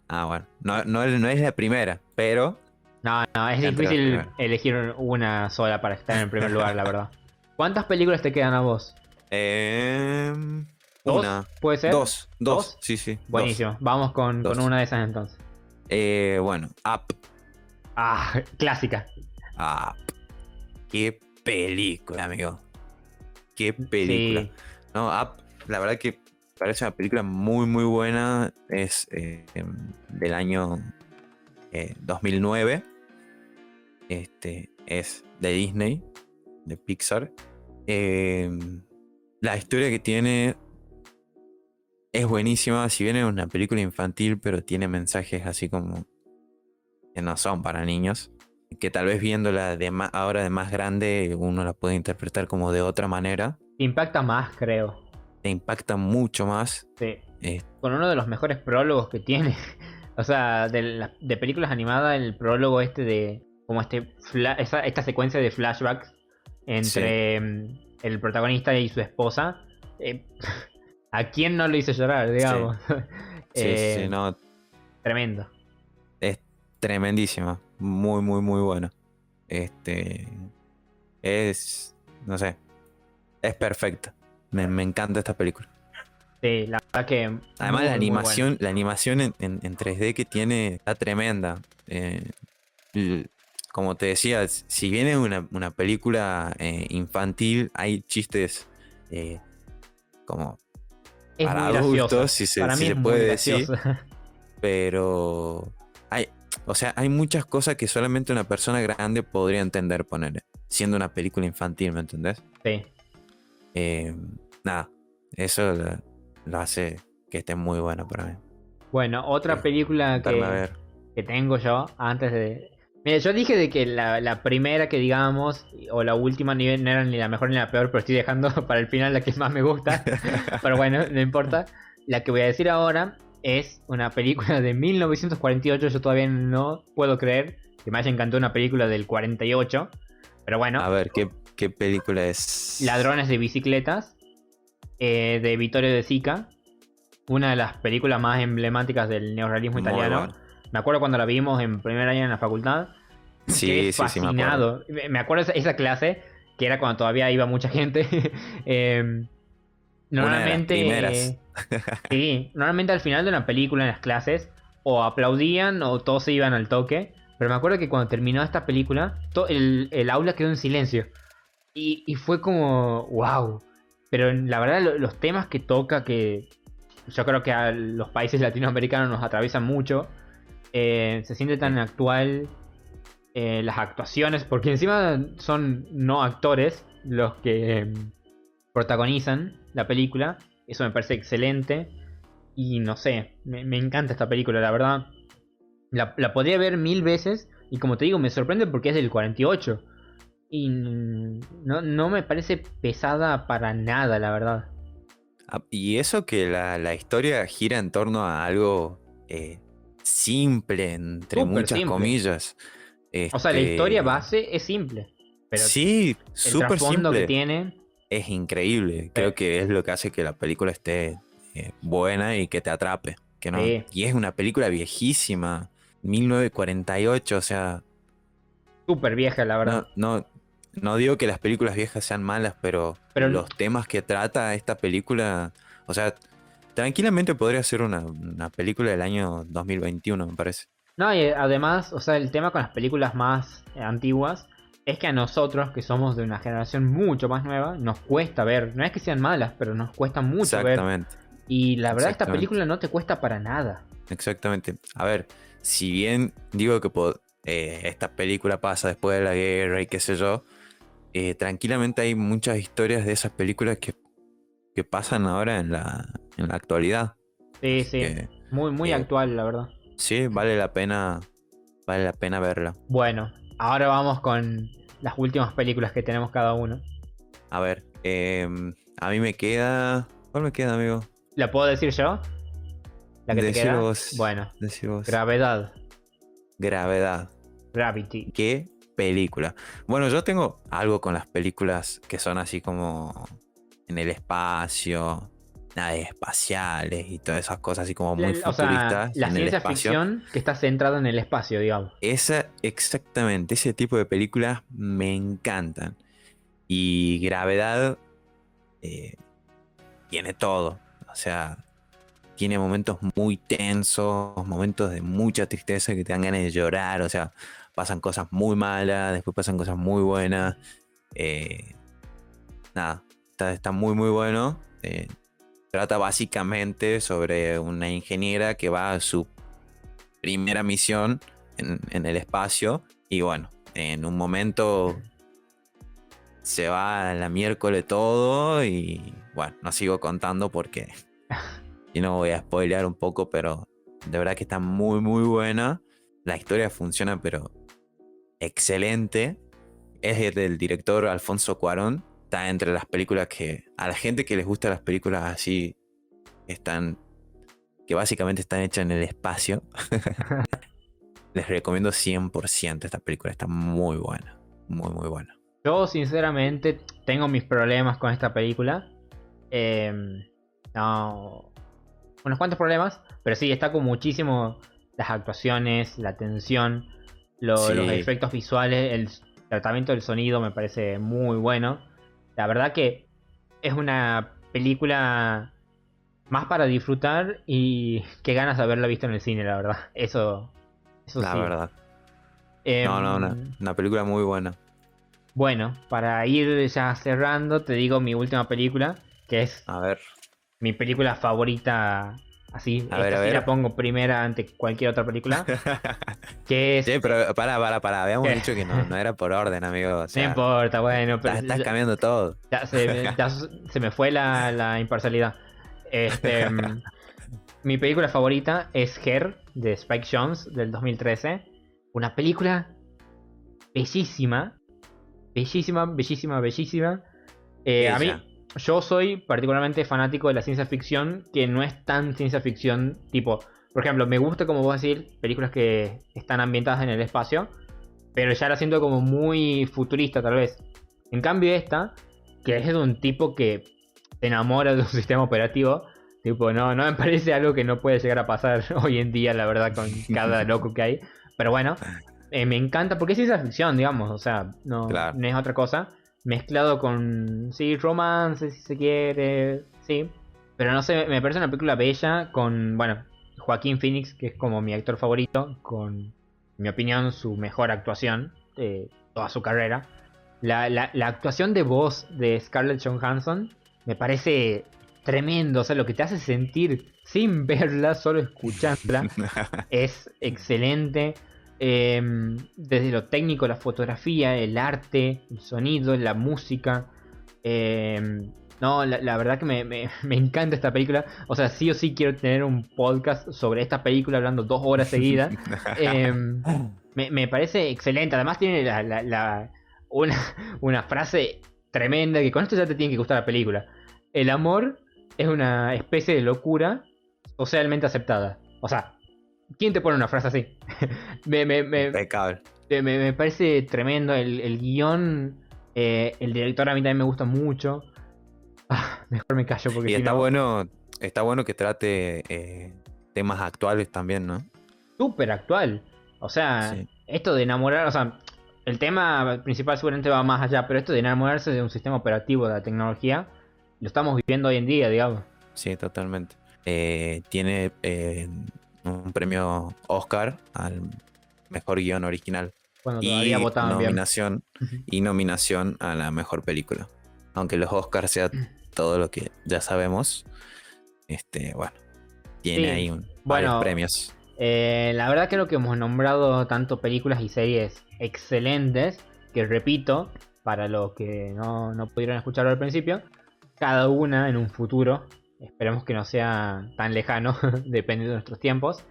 B: Ah, bueno. No, no, no es la primera, pero
C: no, no, es
B: Entre
C: difícil elegir una sola para estar en el primer lugar, la verdad. [laughs] ¿Cuántas películas te quedan a vos?
B: Em,
C: ¿Dos?
B: una.
C: ¿Puede ser?
B: Dos, dos,
C: ¿Dos?
B: sí, sí. dos.
C: Buenísimo. Vamos con, con una de esas entonces.
B: Eh, bueno, Up.
C: Ah, clásica.
B: Up. Qué película, amigo. Qué película.
C: Sí.
B: No, Up, la verdad que parece una película muy, muy buena. Es eh, em, del año eh, 2009. Este es de Disney, de Pixar. Em, la historia que tiene es buenísima. Si bien es una película infantil, pero tiene mensajes así como que no son para niños. Que tal vez viéndola de ahora de más grande, uno la puede interpretar como de otra manera.
C: Te impacta más, creo.
B: Te impacta mucho más.
C: Sí.
B: Eh,
C: Con uno de los mejores prólogos que tiene. [laughs] o sea, de, la- de películas animadas, el prólogo este de. Como este fla- esa- esta secuencia de flashbacks entre mm, el protagonista y su esposa. eh, [laughs] ¿A quién no lo hizo llorar, digamos? [laughs]
B: sí,
C: Eh,
B: sí, no,
C: Tremendo.
B: es tremendísima. Muy, muy, muy buena. Este. Es. No sé. Es perfecta. Me, me encanta esta película.
C: Sí, la verdad que.
B: Además,
C: muy,
B: la animación, la animación en, en- en 3D que tiene está tremenda. Eh, como te decía, si bien es una, una película eh, infantil, hay chistes eh, como.
C: Es
B: para adultos, si se,
C: Para
B: si se puede decir. [laughs] Pero hay, o sea, hay muchas cosas que solamente una persona grande podría entender poner, siendo una película infantil, ¿me entendés?
C: sí.
B: Nada, eso lo hace que esté muy bueno para mí.
C: Bueno, otra
B: Sí,
C: película que,
B: ver.
C: que tengo yo antes de. Mira, yo dije de que la, la primera que digamos, o la última ni, no era ni la mejor ni la peor, pero estoy dejando [laughs] para el final la que más me gusta. [laughs] pero bueno, no importa. La que voy a decir ahora es una película de 1948. Yo todavía no puedo creer que me haya encantado una película del 48. Pero bueno,
B: A ver, ¿qué, qué película es?
C: Ladrones de bicicletas eh, de Vittorio De Sica. Una de las películas más emblemáticas del neorrealismo italiano. Me acuerdo cuando la vimos en primer año en la facultad.
B: Sí,
C: quedé
B: sí, sí, me acuerdo.
C: Me acuerdo esa, esa clase, que era cuando todavía iba mucha gente. [laughs] Em, normalmente.
B: primeras. [laughs]
C: sí, normalmente al final de una película en las clases, o aplaudían o todos se iban al toque. Pero me acuerdo que cuando terminó esta película, el, el aula quedó en silencio. Y, y fue como, wow. Pero la verdad, lo- los temas que toca, que yo creo que a los países [laughs] latinoamericanos nos atraviesan mucho, eh, se siente tan actual. eh, las actuaciones, porque encima son no actores los que eh, protagonizan la película. Eso me parece excelente. Y no sé, me, me encanta esta película, la verdad. La, la podría ver mil veces. Y como te digo, me sorprende porque es del 48. Y no, no me parece pesada para nada, la verdad.
B: Ah, Y eso que la, la historia gira en torno a algo eh, simple, entre muchas
C: simple.
B: comillas.
C: O sea, la
B: Este,
C: historia base es simple. Pero
B: sí, súper simple.
C: que tiene.
B: Es increíble. Creo que es lo que hace que la película esté eh, buena y que te atrape. Que no,
C: Sí.
B: Y es una película viejísima. 1948, o sea,
C: Súper vieja, la verdad.
B: no, no, no digo que las películas viejas sean malas, pero,
C: Pero-
B: los temas que trata esta película, o sea, tranquilamente podría ser una, una película del año 2021, me parece.
C: No, y además, o sea, el tema con las películas más eh, antiguas es que a nosotros, que somos de una generación mucho más nueva, nos cuesta ver. No es que sean malas, pero nos cuesta mucho ver.
B: Exactamente,
C: Y la verdad, esta película no te cuesta para nada.
B: exactamente. A ver, si bien digo que eh, esta película pasa después de la guerra y qué sé yo, eh, tranquilamente hay muchas historias de esas películas que, que pasan ahora en la, en la actualidad.
C: Sí, sí.
B: que
C: Muy, muy
B: eh,
C: actual, la verdad.
B: sí, vale la pena, vale la pena verla.
C: Bueno, ahora vamos con las últimas películas que tenemos cada uno.
B: A ver, em, a mí me queda. ¿Cuál me queda, amigo?
C: ¿La puedo decir yo? ¿La que te
B: Decilo
C: queda?
B: vos.
C: Bueno,
B: Decir vos.
C: Gravedad.
B: Gravedad.
C: Gravity.
B: ¿Qué película? Bueno, yo tengo algo con las películas que son así como en el espacio, naves espaciales y todas esas cosas así como muy
C: La- o sea,
B: futuristas
C: la
B: en el
C: ciencia
B: espacio.
C: ficción que está centrada en el espacio, digamos.
B: Esa, exactamente, ese tipo de películas me encantan. Y Gravedad eh, tiene todo. O sea, tiene momentos muy tensos, momentos de mucha tristeza que te dan ganas de llorar. O sea, pasan cosas muy malas, después pasan cosas muy buenas. Eh, nada, está, muy, muy bueno. Eh, trata básicamente sobre una ingeniera que va a su primera misión en, en el espacio. Y bueno, en un momento se va a la miércoles todo. Y bueno, no sigo contando porque [laughs] y no voy a spoilear un poco, pero de verdad que está muy, muy buena. La historia funciona, pero excelente. Es del director Alfonso Cuarón. Está entre las películas que a la gente que les gusta las películas así están que básicamente están hechas en el espacio. [laughs] Les recomiendo 100% esta película, está muy buena, muy muy buena.
C: Yo, sinceramente, tengo mis problemas con esta película. Eh, no. Unos cuantos problemas, pero sí, está con muchísimo las actuaciones, la tensión, lo-
B: Sí.
C: los efectos visuales, el tratamiento del sonido me parece muy bueno. La verdad que es una película más para disfrutar y [laughs] qué ganas de haberla visto en el cine, la verdad. Eso, eso
B: la
C: sí.
B: verdad.
C: Em,
B: No, no, una, una película muy buena.
C: Bueno, para ir ya cerrando, te digo mi última película, que es
B: A ver,
C: mi película favorita. Así,
B: A
C: esta
B: ver, a
C: sí
B: ver.
C: la pongo primera ante cualquier otra película. [laughs] que es.
B: sí, pero para, para, para, habíamos
C: ¿Qué?
B: dicho que no, no era por orden, amigo. O
C: no
B: sea,
C: importa, bueno, pero
B: estás, cambiando todo.
C: ya se, ya [laughs] se me fue la, la imparcialidad. Este, mm, [laughs] mi película favorita es Her de Spike Jones del 2013. Una película bellísima. Bellísima, bellísima, bellísima. Eh, a mí. Yo soy particularmente fanático de la ciencia ficción que no es tan ciencia ficción tipo, por ejemplo, me gusta como vos decir películas que están ambientadas en el espacio, pero ya la siento como muy futurista tal vez. En cambio esta, que es de un tipo que se enamora de un [laughs] sistema operativo, tipo, no, no me parece algo que no puede llegar a pasar [laughs] hoy en día, la verdad, con [laughs] cada loco que hay. Pero bueno, eh, me encanta porque es ciencia ficción, digamos, o sea, no,
B: Claro.
C: no es otra cosa. Mezclado con, sí, romance, si se quiere, sí. Pero no sé, me parece una película bella con, bueno, Joaquín Phoenix, que es como mi actor favorito, con, en mi opinión, su mejor actuación de toda su carrera. La, la- la actuación de voz de Scarlett Johansson me parece tremendo, o sea, lo que te hace sentir sin [laughs] verla, solo escuchándola, [laughs] es excelente. Eh, desde lo técnico, la fotografía, el arte, el sonido, la música. Eh, no, la, la verdad que me, me- [laughs] me encanta esta película. O sea, sí o sí quiero tener un podcast sobre esta película hablando dos horas [laughs] seguidas. Eh, [laughs] me, me parece excelente. Además tiene la- la- la- una, una frase tremenda que con esto ya te tiene que gustar la película. El amor es una especie de locura socialmente aceptada. O sea, ¿quién te pone una frase así? [laughs] me, me- parece tremendo el, el guion. eh, el director a mí también me gusta mucho. [laughs] Ah, mejor me callo porque
B: Y
C: si
B: está
C: no-
B: bueno, está bueno que trate eh, temas actuales también, ¿no?
C: súper actual. O sea,
B: Sí.
C: esto de enamorar, o sea, el tema principal seguramente va más allá, pero esto de enamorarse de un sistema operativo de la tecnología, lo estamos viviendo hoy en día, digamos.
B: Sí, totalmente. Eh, tiene eh, un premio Oscar al mejor guion original
C: Cuando
B: y
C: votaban bien.
B: nominación
C: Ujú.
B: y nominación a la mejor película. Aunque los Oscars sea todo lo que ya sabemos, este, bueno, tiene
C: Sí,
B: ahí un,
C: bueno,
B: premios.
C: Eh, la verdad creo que hemos nombrado tanto películas y series excelentes, que repito, para los que no, no pudieron escucharlo al principio, cada una en un futuro, esperemos que no sea tan lejano, [laughs] dependiendo de nuestros tiempos,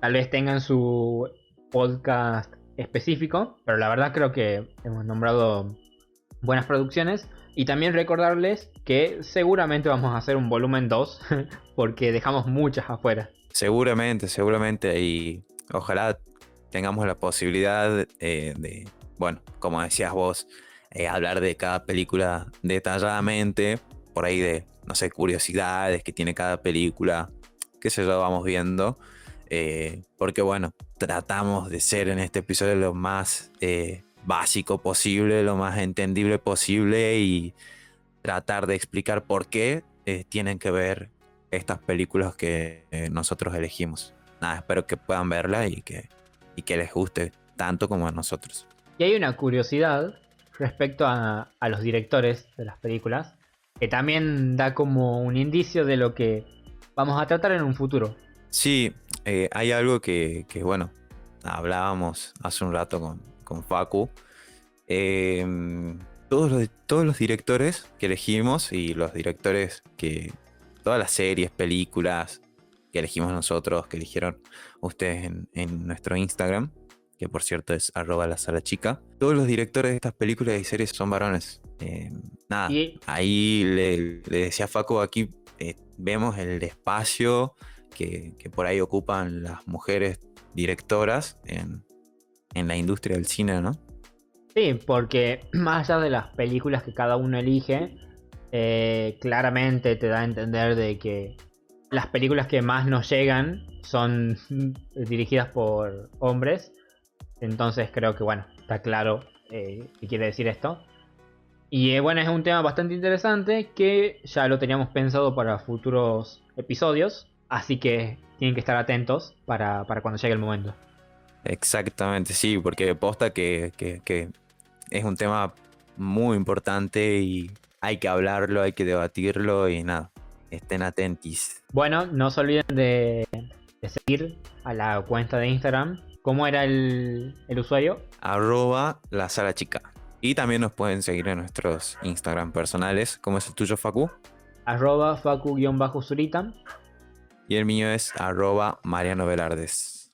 C: tal vez tengan su podcast específico, pero la verdad creo que hemos nombrado buenas producciones y también recordarles que seguramente vamos a hacer un volumen 2 [laughs] porque dejamos muchas afuera.
B: Seguramente, seguramente. Y ojalá tengamos la posibilidad eh, de, bueno, como decías vos, eh, hablar de cada película detalladamente, por ahí de, no sé, curiosidades que tiene cada película, qué sé yo, vamos viendo. eh, porque bueno, tratamos de ser en este episodio lo más eh, básico posible, lo más entendible posible y tratar de explicar por qué eh, tienen que ver estas películas que nosotros elegimos. Nada, espero que puedan verla y que, y que les guste tanto como a nosotros.
C: Y hay una curiosidad respecto a los directores de las películas, que también da como un indicio de lo que vamos a tratar en un futuro.
B: Sí, eh, hay algo que, bueno, hablábamos hace un rato con, con Facu. Eh, todos, los, todos los directores que elegimos y los directores que... Todas las series, películas que elegimos nosotros, que eligieron ustedes en nuestro Instagram, que por cierto es arroba la sala chica. Todos los directores de estas películas y series son varones. Eh, nada,
C: Y
B: ahí le, le decía a Facu, aquí eh, vemos el espacio que, que por ahí ocupan las mujeres directoras en, en la industria del cine, ¿no?
C: sí, porque [clears throat] más allá de las películas que cada uno elige, eh, claramente te da a entender de que las películas que más nos llegan son [laughs] dirigidas por hombres. Entonces creo que bueno, está claro eh, qué quiere decir esto. Y eh, bueno, es un tema bastante interesante que ya lo teníamos pensado para futuros episodios. Así que tienen que estar atentos para, para cuando llegue el momento.
B: Exactamente, sí, porque posta que, que- que es un tema muy importante y hay que hablarlo, hay que debatirlo y nada, estén atentis.
C: Bueno, no se olviden de, de seguir a la cuenta de Instagram. ¿Cómo era el, el usuario?
B: Arroba la sala chica. Y también nos pueden seguir en nuestros Instagram personales. ¿Cómo es el tuyo, Facu?
C: Arroba facu-zurita.
B: Y el mío es arroba Mariano Velardes.